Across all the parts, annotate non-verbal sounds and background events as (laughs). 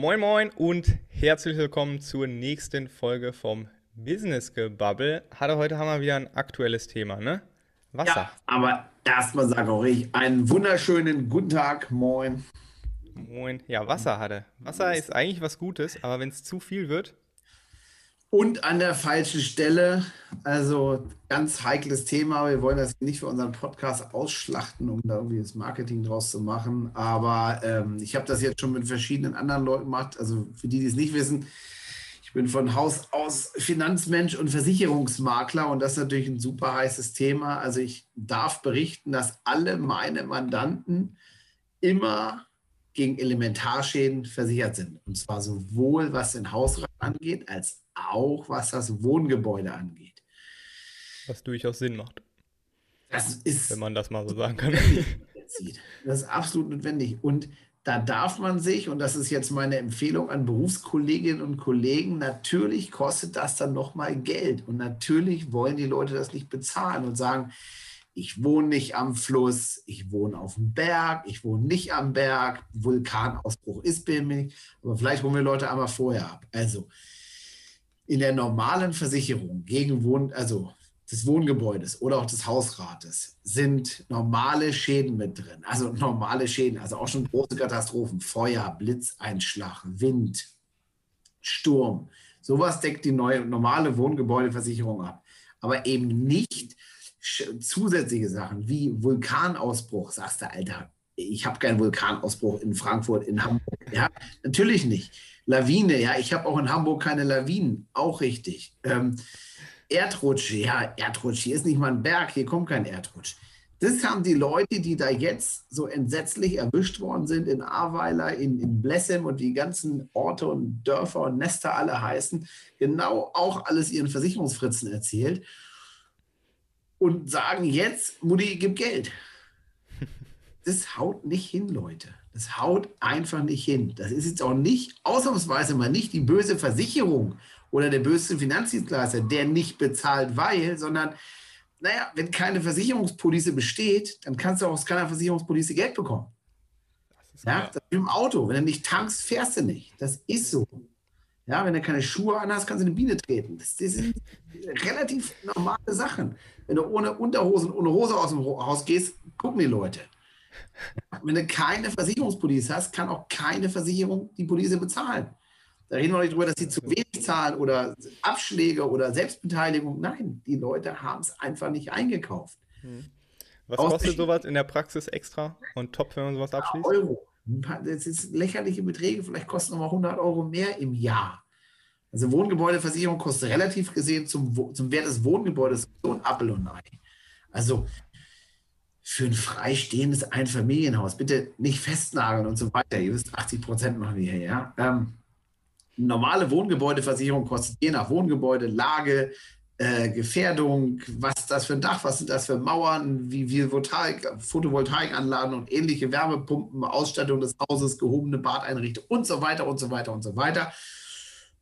Moin Moin und herzlich willkommen zur nächsten Folge vom Business Gebubble. Hatte heute haben wir wieder ein aktuelles Thema, ne? Wasser. Ja, aber erstmal sage auch ich einen wunderschönen guten Tag, moin. Moin. Ja, Wasser hatte. Wasser ist eigentlich was Gutes, aber wenn es zu viel wird, und an der falschen Stelle. Also ganz heikles Thema. Wir wollen das nicht für unseren Podcast ausschlachten, um da irgendwie das Marketing draus zu machen. Aber ähm, ich habe das jetzt schon mit verschiedenen anderen Leuten gemacht. Also für die, die es nicht wissen, ich bin von Haus aus Finanzmensch und Versicherungsmakler und das ist natürlich ein super heißes Thema. Also ich darf berichten, dass alle meine Mandanten immer gegen Elementarschäden versichert sind. Und zwar sowohl was den Hausrat angeht, als auch was das Wohngebäude angeht. Was durchaus Sinn macht. Das ist. Wenn man das mal so sagen kann. Das ist absolut notwendig. Und da darf man sich, und das ist jetzt meine Empfehlung an Berufskolleginnen und Kollegen, natürlich kostet das dann nochmal Geld. Und natürlich wollen die Leute das nicht bezahlen und sagen, ich wohne nicht am Fluss, ich wohne auf dem Berg, ich wohne nicht am Berg, Vulkanausbruch ist bei mir, aber vielleicht holen wir Leute einmal vorher ab. Also in der normalen Versicherung gegen Wohn, also des Wohngebäudes oder auch des Hausrates sind normale Schäden mit drin. Also normale Schäden, also auch schon große Katastrophen, Feuer, Blitzeinschlag, Wind, Sturm. Sowas deckt die neue normale Wohngebäudeversicherung ab. Aber eben nicht zusätzliche Sachen wie Vulkanausbruch, sagst du, Alter, ich habe keinen Vulkanausbruch in Frankfurt, in Hamburg. Ja, natürlich nicht. Lawine, ja, ich habe auch in Hamburg keine Lawinen, auch richtig. Ähm, Erdrutsch, ja, Erdrutsch, hier ist nicht mal ein Berg, hier kommt kein Erdrutsch. Das haben die Leute, die da jetzt so entsetzlich erwischt worden sind in Ahrweiler, in, in Blessem und die ganzen Orte und Dörfer und Nester alle heißen, genau auch alles ihren Versicherungsfritzen erzählt und sagen jetzt, Mutti, gib Geld. (laughs) Das haut nicht hin, Leute. Das haut einfach nicht hin. Das ist jetzt auch nicht, ausnahmsweise mal nicht die böse Versicherung oder der böse Finanzdienstleister, der nicht bezahlt, weil, sondern, naja, wenn keine Versicherungspolice besteht, dann kannst du auch aus keiner Versicherungspolice Geld bekommen. Das ja, das ist im Auto. Wenn du nicht tankst, fährst du nicht. Das ist so. Ja, wenn du keine Schuhe anhast, kannst du eine Biene treten. Das, das sind (laughs) relativ normale Sachen. Wenn du ohne Unterhosen, ohne Hose aus dem Haus gehst, gucken die Leute. Wenn du keine Versicherungspolice hast, kann auch keine Versicherung die Police bezahlen. Da reden wir nicht drüber, dass sie zu wenig zahlen oder Abschläge oder Selbstbeteiligung. Nein, die Leute haben es einfach nicht eingekauft. Hm. Was Aus kostet sowas in der Praxis extra und top, wenn man sowas abschließt? Euro. Das sind lächerliche Beträge, vielleicht kosten nochmal 100 Euro mehr im Jahr. Also Wohngebäudeversicherung kostet relativ gesehen zum, zum Wert des Wohngebäudes so ein Appel und Ei. Also für ein freistehendes Einfamilienhaus, bitte nicht festnageln und so weiter. Ihr wisst, 80 Prozent machen wir hier, ja. Ähm, normale Wohngebäudeversicherung kostet je nach Wohngebäude, Lage, äh, Gefährdung, was ist das für ein Dach, was sind das für Mauern, wie viel Photovoltaikanlagen und ähnliche Wärmepumpen, Ausstattung des Hauses, gehobene Badeinrichtungen und so weiter und so weiter und so weiter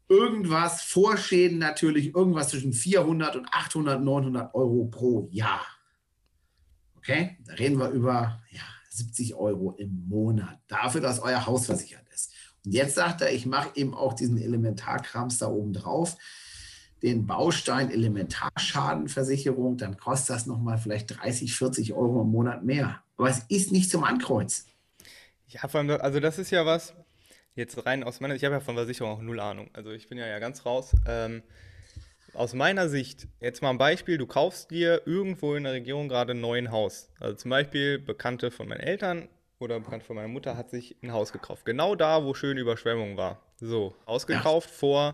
irgendwas, Vorschäden natürlich, irgendwas zwischen 400 und 800, 900 Euro pro Jahr. Okay, da reden wir über ja, 70 Euro im Monat dafür, dass euer Haus versichert ist. Und jetzt sagt er, ich mache eben auch diesen Elementarkrams da oben drauf, den Baustein Elementarschadenversicherung, dann kostet das nochmal vielleicht 30, 40 Euro im Monat mehr. Aber es ist nicht zum Ankreuzen. Ja, also das ist ja was, jetzt rein aus meiner Sicht, ich habe ja von Versicherung auch null Ahnung. Also ich bin ja, ja ganz raus. Ähm, aus meiner Sicht, jetzt mal ein Beispiel, du kaufst dir irgendwo in der Region gerade ein neues Haus. Also zum Beispiel Bekannte von meinen Eltern oder Bekannte von meiner Mutter hat sich ein Haus gekauft. Genau da, wo schöne Überschwemmung war. So, ausgekauft ja. vor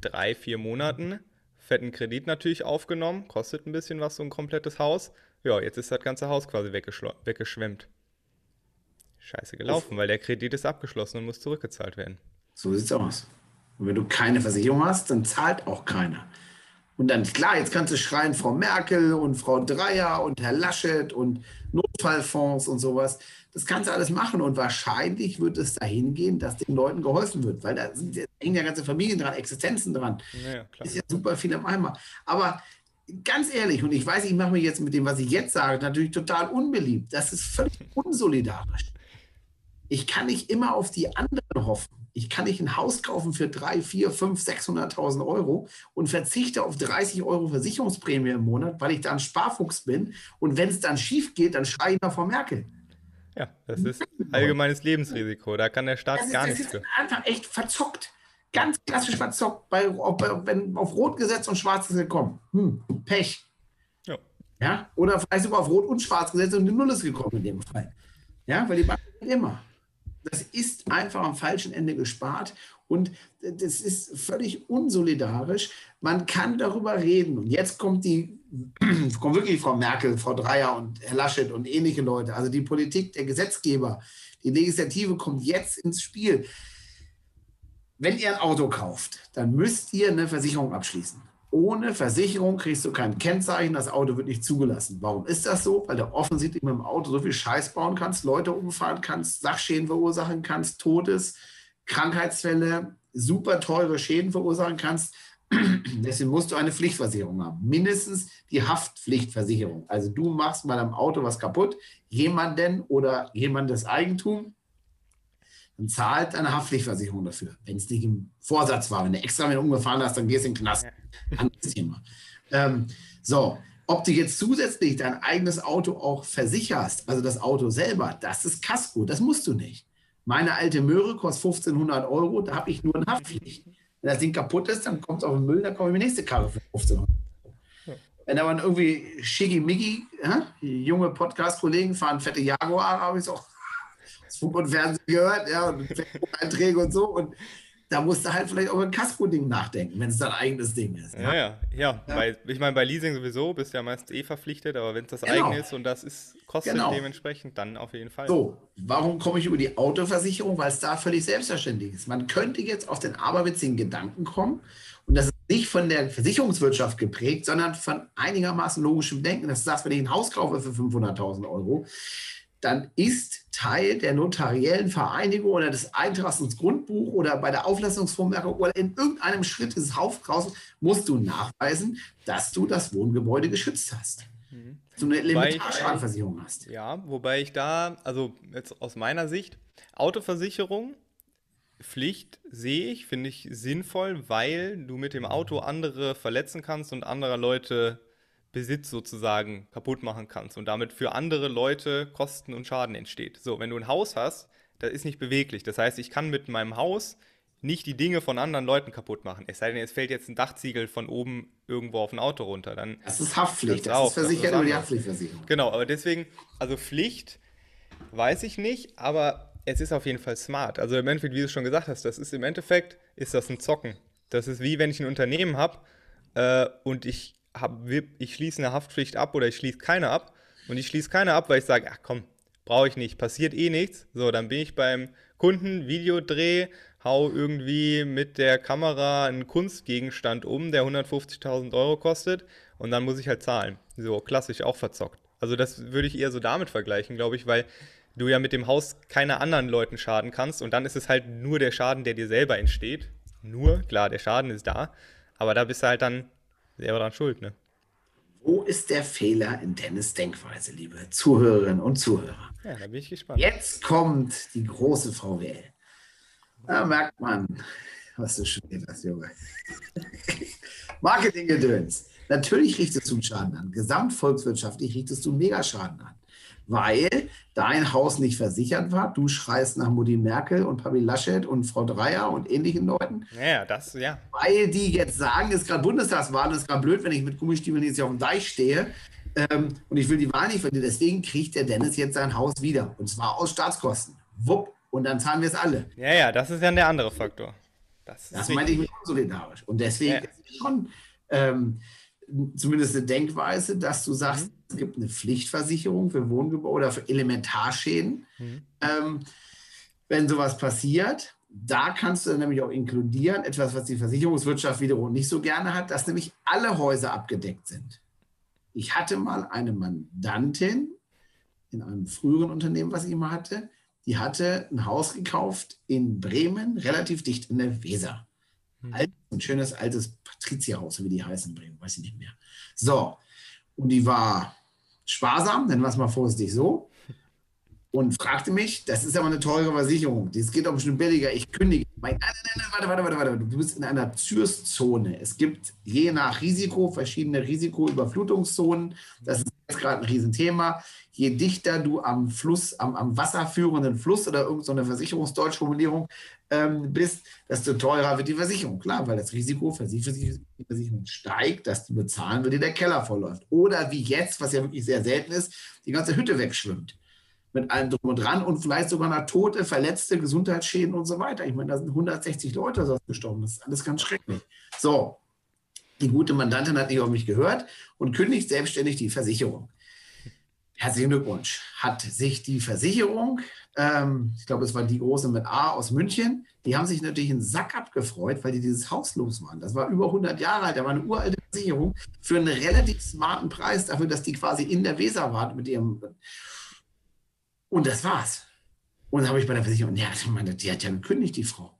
drei, vier Monaten. Fetten Kredit natürlich aufgenommen, kostet ein bisschen was, so ein komplettes Haus. Ja, jetzt ist das ganze Haus quasi weggeschwemmt scheiße gelaufen, weil der Kredit ist abgeschlossen und muss zurückgezahlt werden. So sieht's aus. Und wenn du keine Versicherung hast, dann zahlt auch keiner. Und dann, klar, jetzt kannst du schreien, Frau Merkel und Frau Dreier und Herr Laschet und Notfallfonds und sowas. Das kannst du alles machen. Und wahrscheinlich wird es dahin gehen, dass den Leuten geholfen wird, weil da, sind, da hängen ja ganze Familien dran, Existenzen dran. Ja, ist ja super viel am Eimer. Aber ganz ehrlich, und ich weiß, ich mache mich jetzt mit dem, was ich jetzt sage, natürlich total unbeliebt. Das ist völlig unsolidarisch. Ich kann nicht immer auf die anderen hoffen. Ich kann nicht ein Haus kaufen für 3, 4, 5, 600.000 Euro und verzichte auf 30 Euro Versicherungsprämie im Monat, weil ich da ein Sparfuchs bin. Und wenn es dann schief geht, dann schreie ich nach Frau Merkel. Ja, das ist allgemeines Lebensrisiko. Da kann der Staat Das ist, gar das nichts ist für. einfach echt verzockt. Ganz klassisch verzockt. Bei, wenn auf Rot gesetzt und Schwarz gekommen. Hm, Pech. Ja. Ja? Oder vielleicht sogar auf Rot und Schwarz gesetzt und die Null ist gekommen in dem Fall. Ja, weil die Bank immer. Das ist einfach am falschen Ende gespart und das ist völlig unsolidarisch. Man kann darüber reden. Und jetzt kommt die, (clears throat) kommt wirklich Frau Merkel, Frau Dreier und Herr Laschet und ähnliche Leute. Also die Politik, der Gesetzgeber, die Legislative kommt jetzt ins Spiel. Wenn ihr ein Auto kauft, dann müsst ihr eine Versicherung abschließen. Ohne Versicherung kriegst du kein Kennzeichen, das Auto wird nicht zugelassen. Warum ist das so? Weil du offensichtlich mit dem Auto so viel Scheiß bauen kannst, Leute umfahren kannst, Sachschäden verursachen kannst, Todes, Krankheitsfälle, super teure Schäden verursachen kannst. (clears throat) Deswegen musst du eine Pflichtversicherung haben. Mindestens die Haftpflichtversicherung. Also du machst bei deinem Auto was kaputt, jemanden oder jemandes Eigentum, dann zahlt deine Haftpflichtversicherung dafür. Wenn es nicht im Vorsatz war, wenn du extra mit umgefahren hast, dann gehst du in den Knast. Anderes Thema. Ähm, so, ob du jetzt zusätzlich dein eigenes Auto auch versicherst, also das Auto selber, das ist Kasko, das musst du nicht. Meine alte Möhre kostet 1500 Euro, da habe ich nur eine Haftpflicht. Wenn das Ding kaputt ist, dann kommt es auf den Müll, dann kommt die nächste Karre für 1500 Euro. Wenn aber irgendwie schickimicki, ja, die junge Podcast-Kollegen fahren fette Jaguar, habe ich so Funk und Fernsehen gehört, ja, und Einträge und so. Und da musst du halt vielleicht über ein Casco-Ding nachdenken, wenn es dein eigenes Ding ist. Ja, ja, ja. Bei, ich meine, bei Leasing sowieso bist du ja meist eh verpflichtet, aber wenn es das Genau. eigene ist und das ist, kostet Genau. dementsprechend, dann auf jeden Fall. So, warum komme ich über die Autoversicherung? Weil es da völlig selbstverständlich ist. Man könnte jetzt auf den aberwitzigen Gedanken kommen, und das ist nicht von der Versicherungswirtschaft geprägt, sondern von einigermaßen logischem Denken. Das sagst, wenn ich ein Haus kaufe für 500.000 Euro, dann ist Teil der notariellen Vereinigung oder des Eintrags ins Grundbuch oder bei der Auflassungsvormerkung oder in irgendeinem Schritt des Haufkrauses musst du nachweisen, dass du das Wohngebäude geschützt hast. Dass du eine Elementarschadenversicherung hast. Ja, wobei ich da, also jetzt aus meiner Sicht, Autoversicherung, Pflicht sehe ich, finde ich sinnvoll, weil du mit dem Auto andere verletzen kannst und anderer Leute Besitz sozusagen kaputt machen kannst und damit für andere Leute Kosten und Schaden entsteht. So, wenn du ein Haus hast, das ist nicht beweglich. Das heißt, ich kann mit meinem Haus nicht die Dinge von anderen Leuten kaputt machen. Es sei denn, es fällt jetzt ein Dachziegel von oben irgendwo auf ein Auto runter. Dann Das ist Haftpflicht, Das das, ist versichert über die. Haftpflichtversicherung. Genau, aber deswegen, also Pflicht weiß ich nicht, aber es ist auf jeden Fall smart. Also im Endeffekt, wie du schon gesagt hast, das ist im Endeffekt, ist das ein Zocken. Das ist wie wenn ich ein Unternehmen habe äh, und ich, hab, ich schließe eine Haftpflicht ab oder ich schließe keine ab und ich schließe keine ab, weil ich sage, ach komm, brauche ich nicht, passiert eh nichts. So, dann bin ich beim Kunden, Videodreh, hau irgendwie mit der Kamera einen Kunstgegenstand um, der 150.000 Euro kostet und dann muss ich halt zahlen. So, klassisch auch verzockt. Also das würde ich eher so damit vergleichen, glaube ich, weil du ja mit dem Haus keine anderen Leuten schaden kannst und dann ist es halt nur der Schaden, der dir selber entsteht. Nur, klar, der Schaden ist da, aber da bist du halt dann selber dran schuld, ne? Wo ist der Fehler in Dennis Denkweise, liebe Zuhörerinnen und Zuhörer? Ja, da bin ich gespannt. Jetzt kommt die große VWL. Da merkt man, was du studierst, Junge. (laughs) Marketinggedöns. Natürlich richtest du einen Schaden an. Gesamtvolkswirtschaftlich richtest du einen Megaschaden an. Weil dein Haus nicht versichert war. Du schreist nach Mutti Merkel und Papi Laschet und Frau Dreier und ähnlichen Leuten. Naja, das, ja. Weil die jetzt sagen, es ist gerade Bundestagswahl, es ist gerade blöd, wenn ich mit Gummistiefeln jetzt hier auf dem Deich stehe ähm, und ich will die Wahl nicht verlieren. Deswegen kriegt der Dennis jetzt sein Haus wieder. Und zwar aus Staatskosten. Wupp. Und dann zahlen wir es alle. Ja, ja, das ist ja der andere Faktor. Das Das meine ich mit unsolidarisch. Und deswegen Ja. ist es schon ähm, zumindest eine Denkweise, dass du sagst, Mhm. es gibt eine Pflichtversicherung für Wohngebäude oder für Elementarschäden. Mhm. Ähm, wenn sowas passiert, da kannst du nämlich auch inkludieren, etwas, was die Versicherungswirtschaft wiederum nicht so gerne hat, dass nämlich alle Häuser abgedeckt sind. Ich hatte mal eine Mandantin in einem früheren Unternehmen, was ich mal hatte, die hatte ein Haus gekauft in Bremen, relativ dicht an der Weser. Alt, ein schönes altes Patrizierhaus, wie die heißen Bremen, weiß ich nicht mehr. So, und die war sparsam, nennen wir es mal vorsichtig so. und fragte mich, das ist aber eine teure Versicherung, das geht doch bestimmt billiger, ich kündige. Nein, nein, nein, warte, warte, warte, warte, du bist in einer Zürszone. Es gibt je nach Risiko verschiedene Risikoüberflutungszonen. Das ist jetzt gerade ein Riesenthema. Je dichter du am Fluss, am, am wasserführenden Fluss oder irgendeine so Versicherungsdeutschformulierung ähm, bist, desto teurer wird die Versicherung. Klar, weil das Risiko für die Versicherung steigt, dass du bezahlen wird, der Keller vollläuft. Oder wie jetzt, was ja wirklich sehr selten ist, die ganze Hütte wegschwimmt mit allem drum und dran und vielleicht sogar noch Tote, Verletzte, Gesundheitsschäden und so weiter. Ich meine, da sind 160 Leute gestorben. Das ist alles ganz schrecklich. So, die gute Mandantin hat nicht auf mich gehört und kündigt selbstständig die Versicherung. Herzlichen Glückwunsch. Hat sich die Versicherung, ähm, ich glaube, es war die große mit A aus München, die haben sich natürlich einen Sack abgefreut, weil die dieses Haus los waren. Das war über 100 Jahre alt, da war eine uralte Versicherung für einen relativ smarten Preis dafür, dass die quasi in der Weser waren mit ihrem und das war's. Und dann habe ich bei der Versicherung, ja, meine, die hat ja gekündigt, die Frau.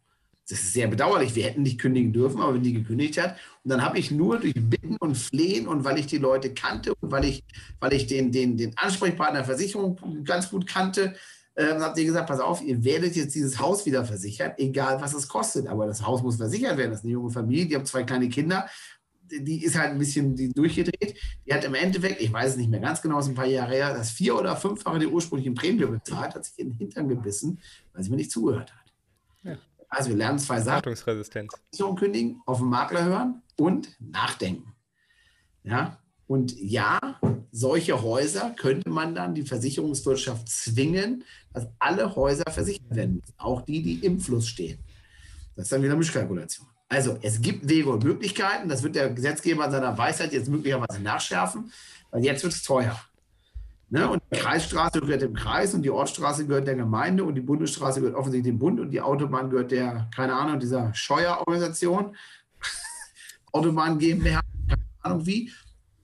Das ist sehr bedauerlich. Wir hätten nicht kündigen dürfen, aber wenn die gekündigt hat. Und dann habe ich nur durch Bitten und Flehen und weil ich die Leute kannte und weil ich, weil ich den, den, den Ansprechpartner Versicherung ganz gut kannte, äh, habt ihr gesagt, pass auf, ihr werdet jetzt dieses Haus wieder versichert, egal was es kostet. Aber das Haus muss versichert werden. Das ist eine junge Familie, die haben zwei kleine Kinder die ist halt ein bisschen durchgedreht. Die hat im Endeffekt, ich weiß es nicht mehr ganz genau, ist ein paar Jahre her, das vier- oder fünffache der ursprünglichen Prämie bezahlt, hat sich in den Hintern gebissen, weil sie mir nicht zugehört hat. Also wir lernen zwei Sachen. Wartungsresistenz. kündigen, auf den Makler hören und nachdenken. Ja, und ja, solche Häuser könnte man dann die Versicherungswirtschaft zwingen, dass alle Häuser versichert werden müssen, auch die, die im Fluss stehen. Das ist dann wieder Mischkalkulation. Also es gibt Wege und Möglichkeiten. Das wird der Gesetzgeber in seiner Weisheit jetzt möglicherweise nachschärfen, weil jetzt wird es teuer. Ne? Und die Kreisstraße gehört dem Kreis und die Ortsstraße gehört der Gemeinde und die Bundesstraße gehört offensichtlich dem Bund und die Autobahn gehört der, keine Ahnung, dieser Scheuerorganisation. (laughs) Autobahn GmbH, keine Ahnung wie.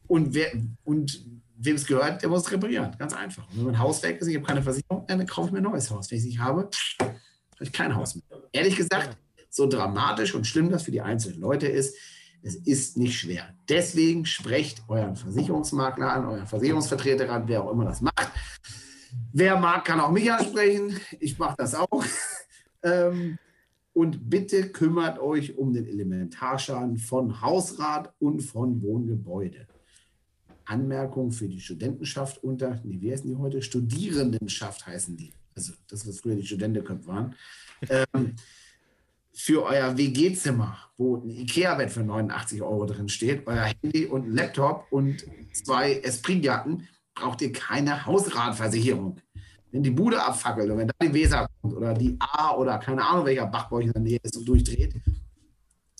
Und, wer, und wem es gehört, der muss es reparieren. Ganz einfach. Und wenn mein Haus weg ist, ich habe keine Versicherung, dann kaufe ich mir ein neues Haus. Wenn ich es nicht habe, habe ich kein Haus mehr. Ehrlich gesagt, so dramatisch und schlimm das für die einzelnen Leute ist, es ist nicht schwer. Deswegen sprecht euren Versicherungsmakler an, euren Versicherungsvertreter an, wer auch immer das macht. Wer mag, kann auch mich ansprechen. Ich mache das auch. (laughs) Ähm, und bitte kümmert euch um den Elementarschaden von Hausrat und von Wohngebäude. Anmerkung für die Studentenschaft unter, nee, wie heißen die heute? Studierendenschaft heißen die. Also das, was früher die Studentenköpfe waren. (laughs) Für euer WG-Zimmer, wo ein Ikea-Bett für 89 Euro drin steht, euer Handy und ein Laptop und zwei Esprit-Jacken, braucht ihr keine Hausratversicherung. Wenn die Bude abfackelt und wenn da die Weser kommt oder die A oder keine Ahnung, welcher Bach bei euch in der Nähe ist und durchdreht,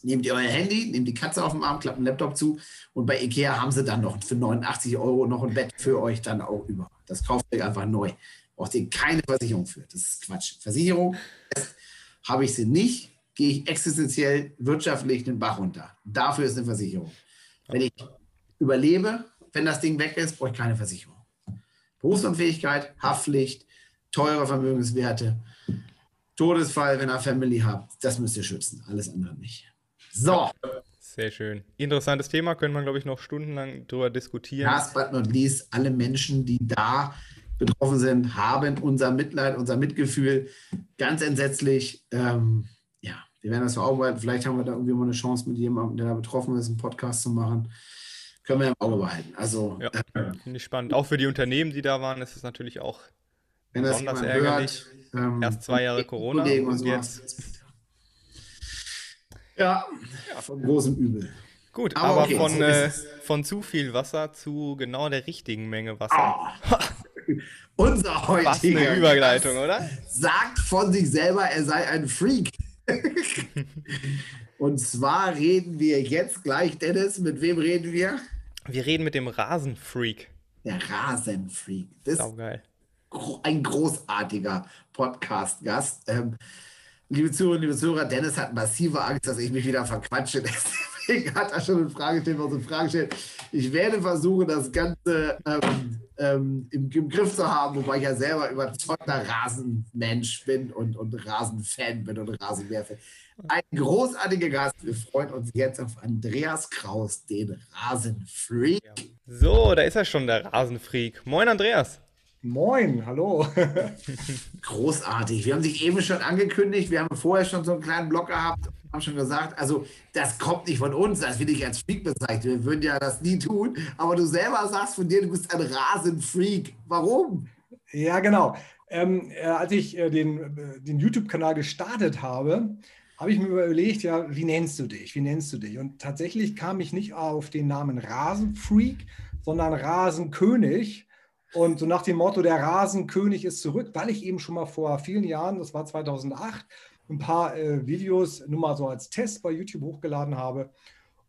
nehmt ihr euer Handy, nehmt die Katze auf dem Arm, klappt einen Laptop zu und bei Ikea haben sie dann noch für 89 Euro noch ein Bett für euch dann auch über. Das kauft ihr einfach neu. Braucht ihr keine Versicherung für. Das ist Quatsch. Versicherung habe ich sie nicht, gehe ich existenziell wirtschaftlich den Bach runter. Dafür ist eine Versicherung. Wenn ich überlebe, wenn das Ding weg ist, brauche ich keine Versicherung. Berufsunfähigkeit, Haftpflicht, teure Vermögenswerte, Todesfall, wenn ihr Family habt, das müsst ihr schützen. Alles andere nicht. So. Sehr schön. Interessantes Thema, können wir, glaube ich, noch stundenlang drüber diskutieren. Last but not least, alle Menschen, die da betroffen sind, haben unser Mitleid, unser Mitgefühl. Ganz entsetzlich. Ähm, wir werden das verarbeiten. Vielleicht haben wir da irgendwie mal eine Chance mit jemandem, der da betroffen ist, einen Podcast zu machen. Können wir im Auge behalten. Also, ja, äh, finde ich spannend. Auch für die Unternehmen, die da waren, ist es natürlich auch wenn besonders ärgerlich. Hört, ähm, Erst zwei Jahre Corona und so jetzt. Ja, ja, von großem Übel. Gut, aber, aber okay, von, so äh, von zu viel Wasser zu genau der richtigen Menge Wasser. Oh. (laughs) Unser heutiger Was eine Überleitung, oder? Sagt von sich selber, er sei ein Freak. (laughs) Und zwar reden wir jetzt gleich, Dennis, mit wem reden wir? Wir reden mit dem Rasenfreak. Der Rasenfreak. Das Saugeil. ist ein großartiger Podcast-Gast. Ähm, liebe Zuhörerinnen, liebe Zuhörer, Dennis hat massive Angst, dass ich mich wieder verquatsche. (laughs) Deswegen hat er schon eine Frage gestellt, was eine Frage stellt. Ich werde versuchen, das Ganze ähm, ähm, im, im, Griff zu haben, wobei ich ja selber überzeugter Rasenmensch bin und, und Rasenfan bin und Rasenbärfan. Ein großartiger Gast. Wir freuen uns jetzt auf Andreas Kraus, den Rasenfreak. So, da ist er schon, der Rasenfreak. Moin, Andreas. Moin, hallo. (laughs) Großartig. Wir haben dich eben schon angekündigt. Wir haben vorher schon so einen kleinen Blog gehabt haben schon gesagt, also das kommt nicht von uns, das will ich als Freak bezeichnen. Wir würden ja das nie tun. Aber du selber sagst von dir, du bist ein Rasenfreak. Warum? Ja, genau. Ähm, äh, als ich äh, den, äh, den YouTube-Kanal gestartet habe, habe ich mir überlegt, ja, wie nennst du dich? Wie nennst du dich? Und tatsächlich kam ich nicht auf den Namen Rasenfreak, sondern Rasenkönig. Und so nach dem Motto, der Rasenkönig ist zurück, weil ich eben schon mal vor vielen Jahren, das war 2008, ein paar äh, Videos nur mal so als Test bei YouTube hochgeladen habe.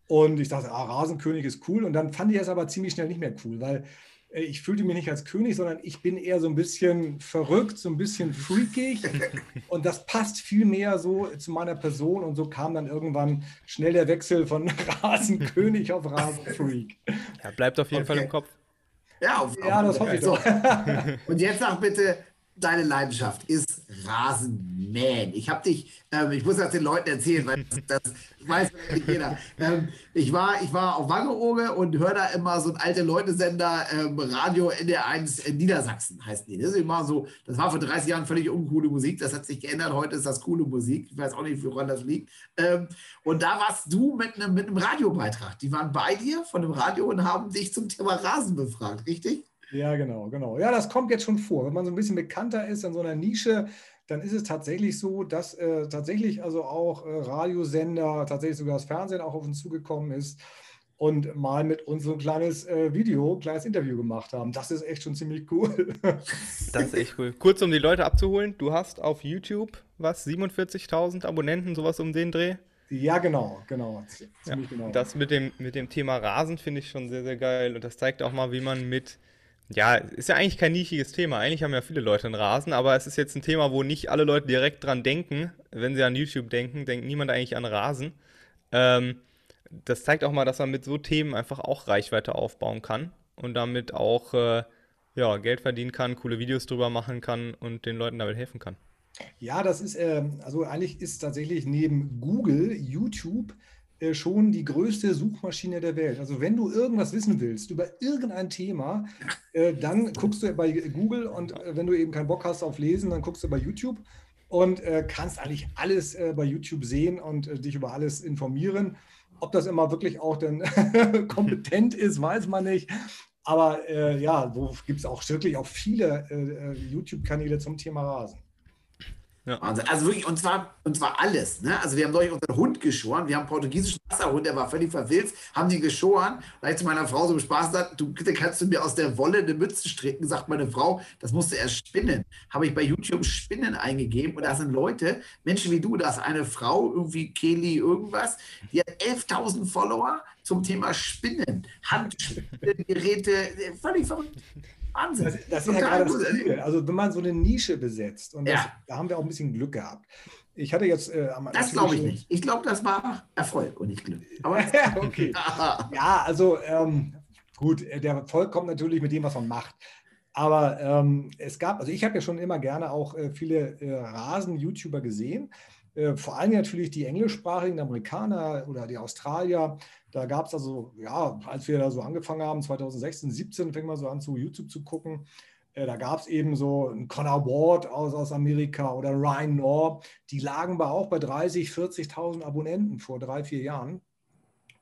Und ich dachte, ah, Rasenkönig ist cool. Und dann fand ich es aber ziemlich schnell nicht mehr cool, weil äh, ich fühlte mich nicht als König, sondern ich bin eher so ein bisschen verrückt, so ein bisschen freakig. (laughs) Und das passt viel mehr so zu meiner Person. Und so kam dann irgendwann schnell der Wechsel von (laughs) Rasenkönig auf (laughs) Rasenfreak. Ja, bleibt auf jeden okay. Fall im Kopf. Ja, auf, ja auf, das hoffe ich so. (laughs) Und jetzt sag bitte, deine Leidenschaft ist Rasenmähen. Ich habe dich, ähm, ich muss das den Leuten erzählen, weil das, das weiß nicht jeder. Ähm, ich, war, ich war auf Wangerooge und höre da immer so ein alte Leute-Sender, ähm, Radio NDR1 in Niedersachsen heißt die. Das ist immer so, das war vor 30 Jahren völlig uncoole Musik, das hat sich geändert, heute ist das coole Musik. Ich weiß auch nicht, woran das liegt. Ähm, und da warst du mit einem, mit einem Radiobeitrag. Die waren bei dir von dem Radio und haben dich zum Thema Rasen befragt, richtig? Ja, genau, genau. Ja, das kommt jetzt schon vor. Wenn man so ein bisschen bekannter ist in so einer Nische, dann ist es tatsächlich so, dass äh, tatsächlich also auch äh, Radiosender, tatsächlich sogar das Fernsehen auch auf uns zugekommen ist und mal mit uns so ein kleines äh, Video, kleines Interview gemacht haben. Das ist echt schon ziemlich cool. (laughs) das ist echt cool. Kurz, um die Leute abzuholen, du hast auf YouTube was, 47.000 Abonnenten, sowas um den Dreh? Ja, genau, genau. Ja, genau. Das mit dem, mit dem Thema Rasen finde ich schon sehr, sehr geil. Und das zeigt auch mal, wie man mit ja, ist ja eigentlich kein nischiges Thema. Eigentlich haben ja viele Leute einen Rasen, aber es ist jetzt ein Thema, wo nicht alle Leute direkt dran denken. Wenn sie an YouTube denken, denkt niemand eigentlich an Rasen. Ähm, das zeigt auch mal, dass man mit so Themen einfach auch Reichweite aufbauen kann und damit auch äh, ja, Geld verdienen kann, coole Videos drüber machen kann und den Leuten damit helfen kann. Ja, das ist, äh, also eigentlich ist tatsächlich neben Google, YouTube schon die größte Suchmaschine der Welt. Also wenn du irgendwas wissen willst über irgendein Thema, äh, dann guckst du bei Google und äh, wenn du eben keinen Bock hast auf Lesen, dann guckst du bei YouTube und äh, kannst eigentlich alles äh, bei YouTube sehen und äh, dich über alles informieren. Ob das immer wirklich auch dann (laughs) kompetent ist, weiß man nicht. Aber ja, wo gibt es auch wirklich auch viele YouTube-Kanäle zum Thema Rasen. Ja. Also wirklich, und zwar, und zwar alles. Ne? Also wir haben neulich unseren Hund geschoren. Wir haben einen portugiesischen Wasserhund, der war völlig verwilzt, haben die geschoren. Da ich zu meiner Frau so im Spaß gesagt, du kannst du mir aus der Wolle eine Mütze stricken, sagt meine Frau, das musst du erst spinnen. Habe ich bei YouTube Spinnen eingegeben und da sind Leute, Menschen wie du, da ist eine Frau, irgendwie Kelly irgendwas, die hat 11.000 Follower zum Thema Spinnen, Handspinngeräte, völlig verrückt. Wahnsinn. Das, das ist ja gerade das Ziel. Also wenn man so eine Nische besetzt, und das, da haben wir auch ein bisschen Glück gehabt. Ich hatte jetzt. Äh, das glaube ich nicht. Ich glaube, das war Erfolg und nicht Glück. Aber (laughs) okay. ja, also ähm, gut, der Erfolg kommt natürlich mit dem, was man macht. Aber ähm, es gab, also ich habe ja schon immer gerne auch äh, viele äh, Rasen-YouTuber gesehen. Äh, vor allem natürlich die englischsprachigen Amerikaner oder die Australier. Da gab es also, ja, als wir da so angefangen haben, 2016, 17, fing man so an, zu YouTube zu gucken. Äh, da gab es eben so einen Connor Ward aus, aus Amerika oder Ryan Knorr. Die lagen bei auch bei 30, 40.000 Abonnenten vor drei, vier Jahren.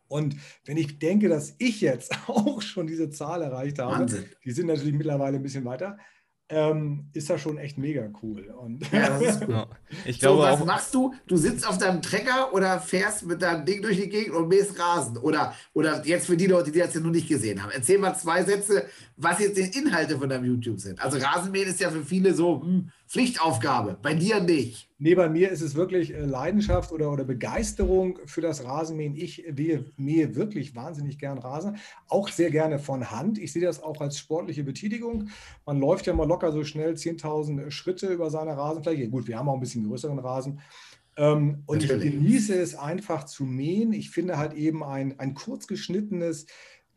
Und wenn ich denke, dass ich jetzt (laughs) auch schon diese Zahl erreicht habe, Wahnsinn. die sind natürlich mittlerweile ein bisschen weiter, ähm, ist das schon echt mega cool. Und ja, (laughs) cool. Ich glaube so, was auch, machst du? Du sitzt auf deinem Trecker oder fährst mit deinem Ding durch die Gegend und mähst Rasen. Oder, oder jetzt für die Leute, die das ja noch nicht gesehen haben. Erzähl mal zwei Sätze, was jetzt die Inhalte von deinem YouTube sind. Also Rasenmähen ist ja für viele so hm, Pflichtaufgabe. Bei dir nicht. Nee, bei mir ist es wirklich äh, Leidenschaft oder, oder Begeisterung für das Rasenmähen. Ich mähe, mähe wirklich wahnsinnig gern Rasen. Auch sehr gerne von Hand. Ich sehe das auch als sportliche Betätigung. Man läuft ja mal locker so schnell 10.000 Schritte über seine Rasenfläche. Gut, wir haben auch ein bisschen größeren Rasen. Ähm, und Natürlich. ich genieße es einfach zu mähen. Ich finde halt eben ein, ein kurz geschnittenes,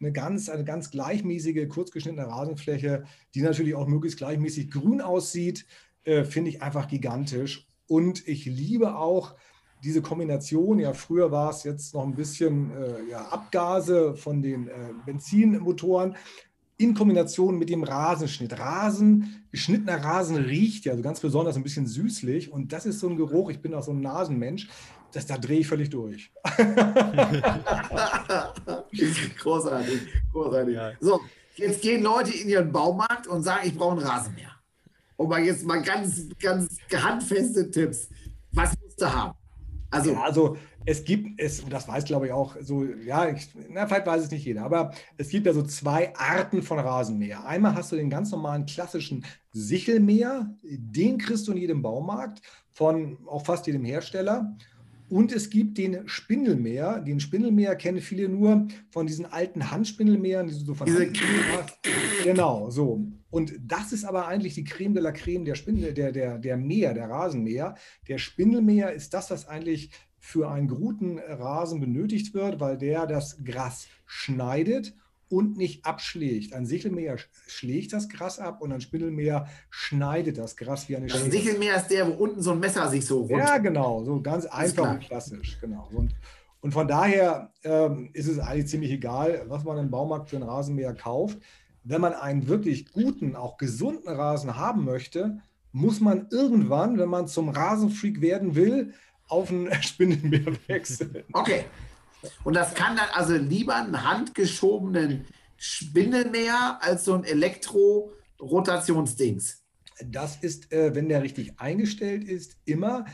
eine ganz, eine ganz gleichmäßige, kurz geschnittene Rasenfläche, die natürlich auch möglichst gleichmäßig grün aussieht äh, finde ich einfach gigantisch. Und ich liebe auch diese Kombination. Ja, früher war es jetzt noch ein bisschen äh, ja, Abgase von den äh, Benzinmotoren. in Kombination mit dem Rasenschnitt. Rasen, geschnittener Rasen riecht ja also ganz besonders ein bisschen süßlich und das ist so ein Geruch, ich bin auch so ein Nasenmensch, das, da drehe ich völlig durch. (laughs) großartig, großartig. Ja. So, jetzt gehen Leute in ihren Baumarkt und sagen, ich brauche einen Rasenmäher. Und mal jetzt mal ganz, ganz handfeste Tipps. Was musst du haben? Also, ja, also es gibt es, und das weiß glaube ich auch so, ja, ich, na, vielleicht weiß es nicht jeder, aber es gibt ja so zwei Arten von Rasenmäher. Einmal hast du den ganz normalen klassischen Sichelmäher, den kriegst du in jedem Baumarkt von auch fast jedem Hersteller. Und es gibt den Spindelmäher. Den Spindelmäher kennen viele nur von diesen alten Handspindelmähern, die so von Diese Genau, so. Und das ist aber eigentlich die Creme de la Creme der Spindel, der, der, der Mäher, der Rasenmäher. Der Spindelmäher ist das, was eigentlich für einen guten Rasen benötigt wird, weil der das Gras schneidet und nicht abschlägt. Ein Sichelmäher schlägt das Gras ab und ein Spindelmäher schneidet das Gras wie eine Schere. Ein Sichelmäher ist der, wo unten so ein Messer sich so rund. Ja, genau, so ganz einfach und klassisch, genau. Und, und von daher ähm, ist es eigentlich ziemlich egal, was man im Baumarkt für einen Rasenmäher kauft. Wenn man einen wirklich guten, auch gesunden Rasen haben möchte, muss man irgendwann, wenn man zum Rasenfreak werden will, auf einen (laughs) Spindelmäher wechseln. Okay. Und das kann dann also lieber einen handgeschobenen Spindelmäher als so ein Elektro-Rotationsdings. Das ist, äh, wenn der richtig eingestellt ist, immer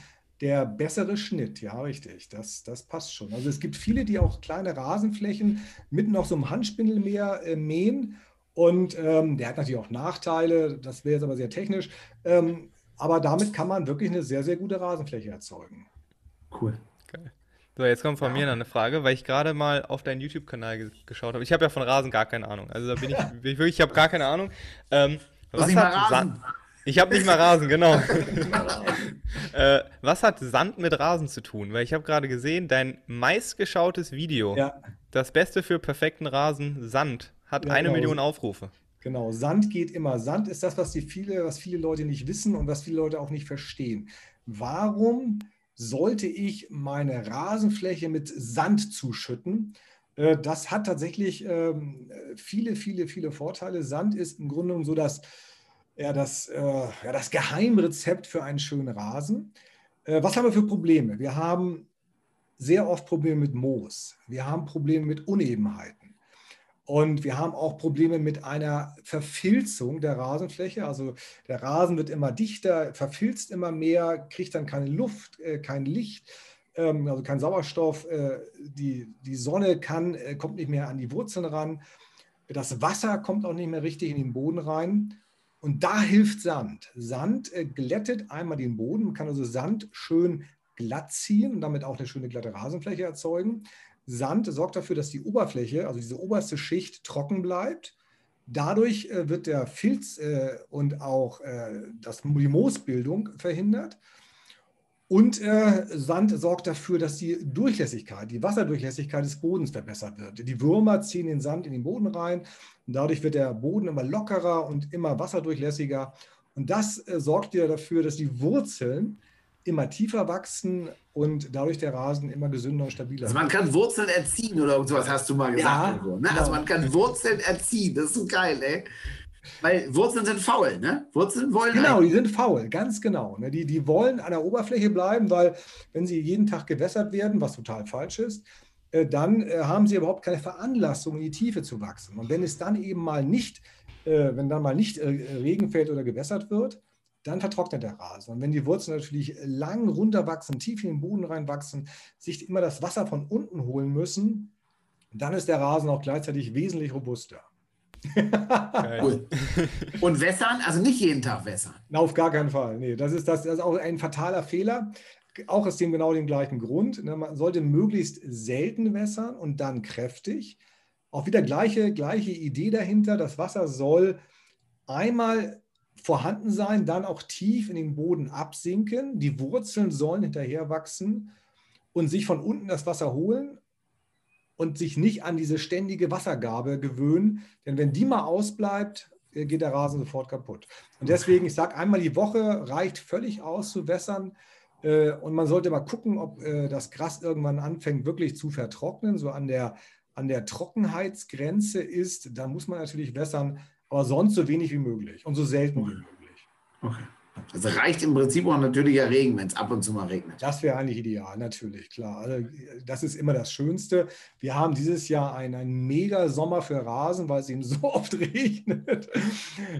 der bessere Schnitt. Ja, richtig. Das, das passt schon. Also es gibt viele, die auch kleine Rasenflächen mit noch so einem Handspindelmäher äh, mähen. Und ähm, der hat natürlich auch Nachteile. Das wäre jetzt aber sehr technisch. Ähm, aber damit kann man wirklich eine sehr, sehr gute Rasenfläche erzeugen. Cool. Geil. So, jetzt kommt von ja. mir noch eine Frage, weil ich gerade mal auf deinen YouTube-Kanal ge geschaut habe. Ich habe ja von Rasen gar keine Ahnung. Also da bin ich, bin (laughs) ich wirklich, ich habe gar keine Ahnung. Ähm, was hat Sand? Ich habe nicht mal Rasen, genau. (laughs) äh, was hat Sand mit Rasen zu tun? Weil ich habe gerade gesehen, dein meistgeschautes Video, ja. das Beste für perfekten Rasen, Sand, hat ja, eine genau. Million Aufrufe. Genau, Sand geht immer. Sand ist das, was die viele, was viele Leute nicht wissen und was viele Leute auch nicht verstehen. Warum sollte ich meine Rasenfläche mit Sand zuschütten. Äh, das hat tatsächlich ähm, viele, viele, viele Vorteile. Sand ist im Grunde genommen so das, ja, das, äh, ja, das Geheimrezept für einen schönen Rasen. Äh, was haben wir für Probleme? Wir haben sehr oft Probleme mit Moos. Wir haben Probleme mit Unebenheiten. Und wir haben auch Probleme mit einer Verfilzung der Rasenfläche. Also der Rasen wird immer dichter, verfilzt immer mehr, kriegt dann keine Luft, äh, kein Licht, ähm, also kein Sauerstoff. Äh, die, die Sonne kann, äh, kommt nicht mehr an die Wurzeln ran. Das Wasser kommt auch nicht mehr richtig in den Boden rein. Und da hilft Sand. Sand glättet einmal den Boden. Man kann also Sand schön glatt ziehen und damit auch eine schöne glatte Rasenfläche erzeugen. Sand sorgt dafür, dass die Oberfläche, also diese oberste Schicht, trocken bleibt. Dadurch äh, wird der Filz äh, und auch äh, das, die Moosbildung verhindert. Und äh, Sand sorgt dafür, dass die Durchlässigkeit, die Wasserdurchlässigkeit des Bodens verbessert wird. Die Würmer ziehen den Sand in den Boden rein und dadurch wird der Boden immer lockerer und immer wasserdurchlässiger. Und das äh, sorgt wieder dafür, dass die Wurzeln immer tiefer wachsen und dadurch der Rasen immer gesünder und stabiler Also man kann Wurzeln erziehen oder irgendwas hast du mal gesagt. Ja, so, ne? Also genau. Also man kann Wurzeln erziehen, das ist so geil, ey. Weil Wurzeln sind faul, ne? Wurzeln wollen. Genau, die sind faul, ganz genau. Ne? Die, die wollen an der Oberfläche bleiben, weil wenn sie jeden Tag gewässert werden, was total falsch ist, äh, dann äh, haben sie überhaupt keine Veranlassung, in die Tiefe zu wachsen. Und wenn es dann eben mal nicht, äh, wenn dann mal nicht Regen fällt oder gewässert wird, dann vertrocknet der Rasen. Und wenn die Wurzeln natürlich lang runterwachsen, tief in den Boden reinwachsen, sich immer das Wasser von unten holen müssen, dann ist der Rasen auch gleichzeitig wesentlich robuster. cool. Und wässern, also nicht jeden Tag wässern. Na, auf gar keinen Fall. Nee, das ist, das, das ist auch ein fataler Fehler. Auch aus dem genau dem gleichen Grund. Ne, man sollte möglichst selten wässern und dann kräftig. Auch wieder gleiche, gleiche Idee dahinter. Das Wasser soll einmal vorhanden sein, dann auch tief in den Boden absinken. Die Wurzeln sollen hinterher wachsen und sich von unten das Wasser holen und sich nicht an diese ständige Wassergabe gewöhnen. Denn wenn die mal ausbleibt, äh, geht der Rasen sofort kaputt. Und deswegen, ich sage, einmal die Woche reicht völlig aus zu wässern. Äh, und man sollte mal gucken, ob äh, das Gras irgendwann anfängt wirklich zu vertrocknen, so an der an der Trockenheitsgrenze ist, dann muss man natürlich wässern, aber sonst so wenig wie möglich und so selten wie möglich. Okay. Also reicht im Prinzip auch natürlicher Regen, wenn es ab und zu mal regnet. Das wäre eigentlich ideal, natürlich, klar. Also, das ist immer das Schönste. Wir haben dieses Jahr einen, einen mega Sommer für Rasen, weil es eben (laughs) so oft regnet.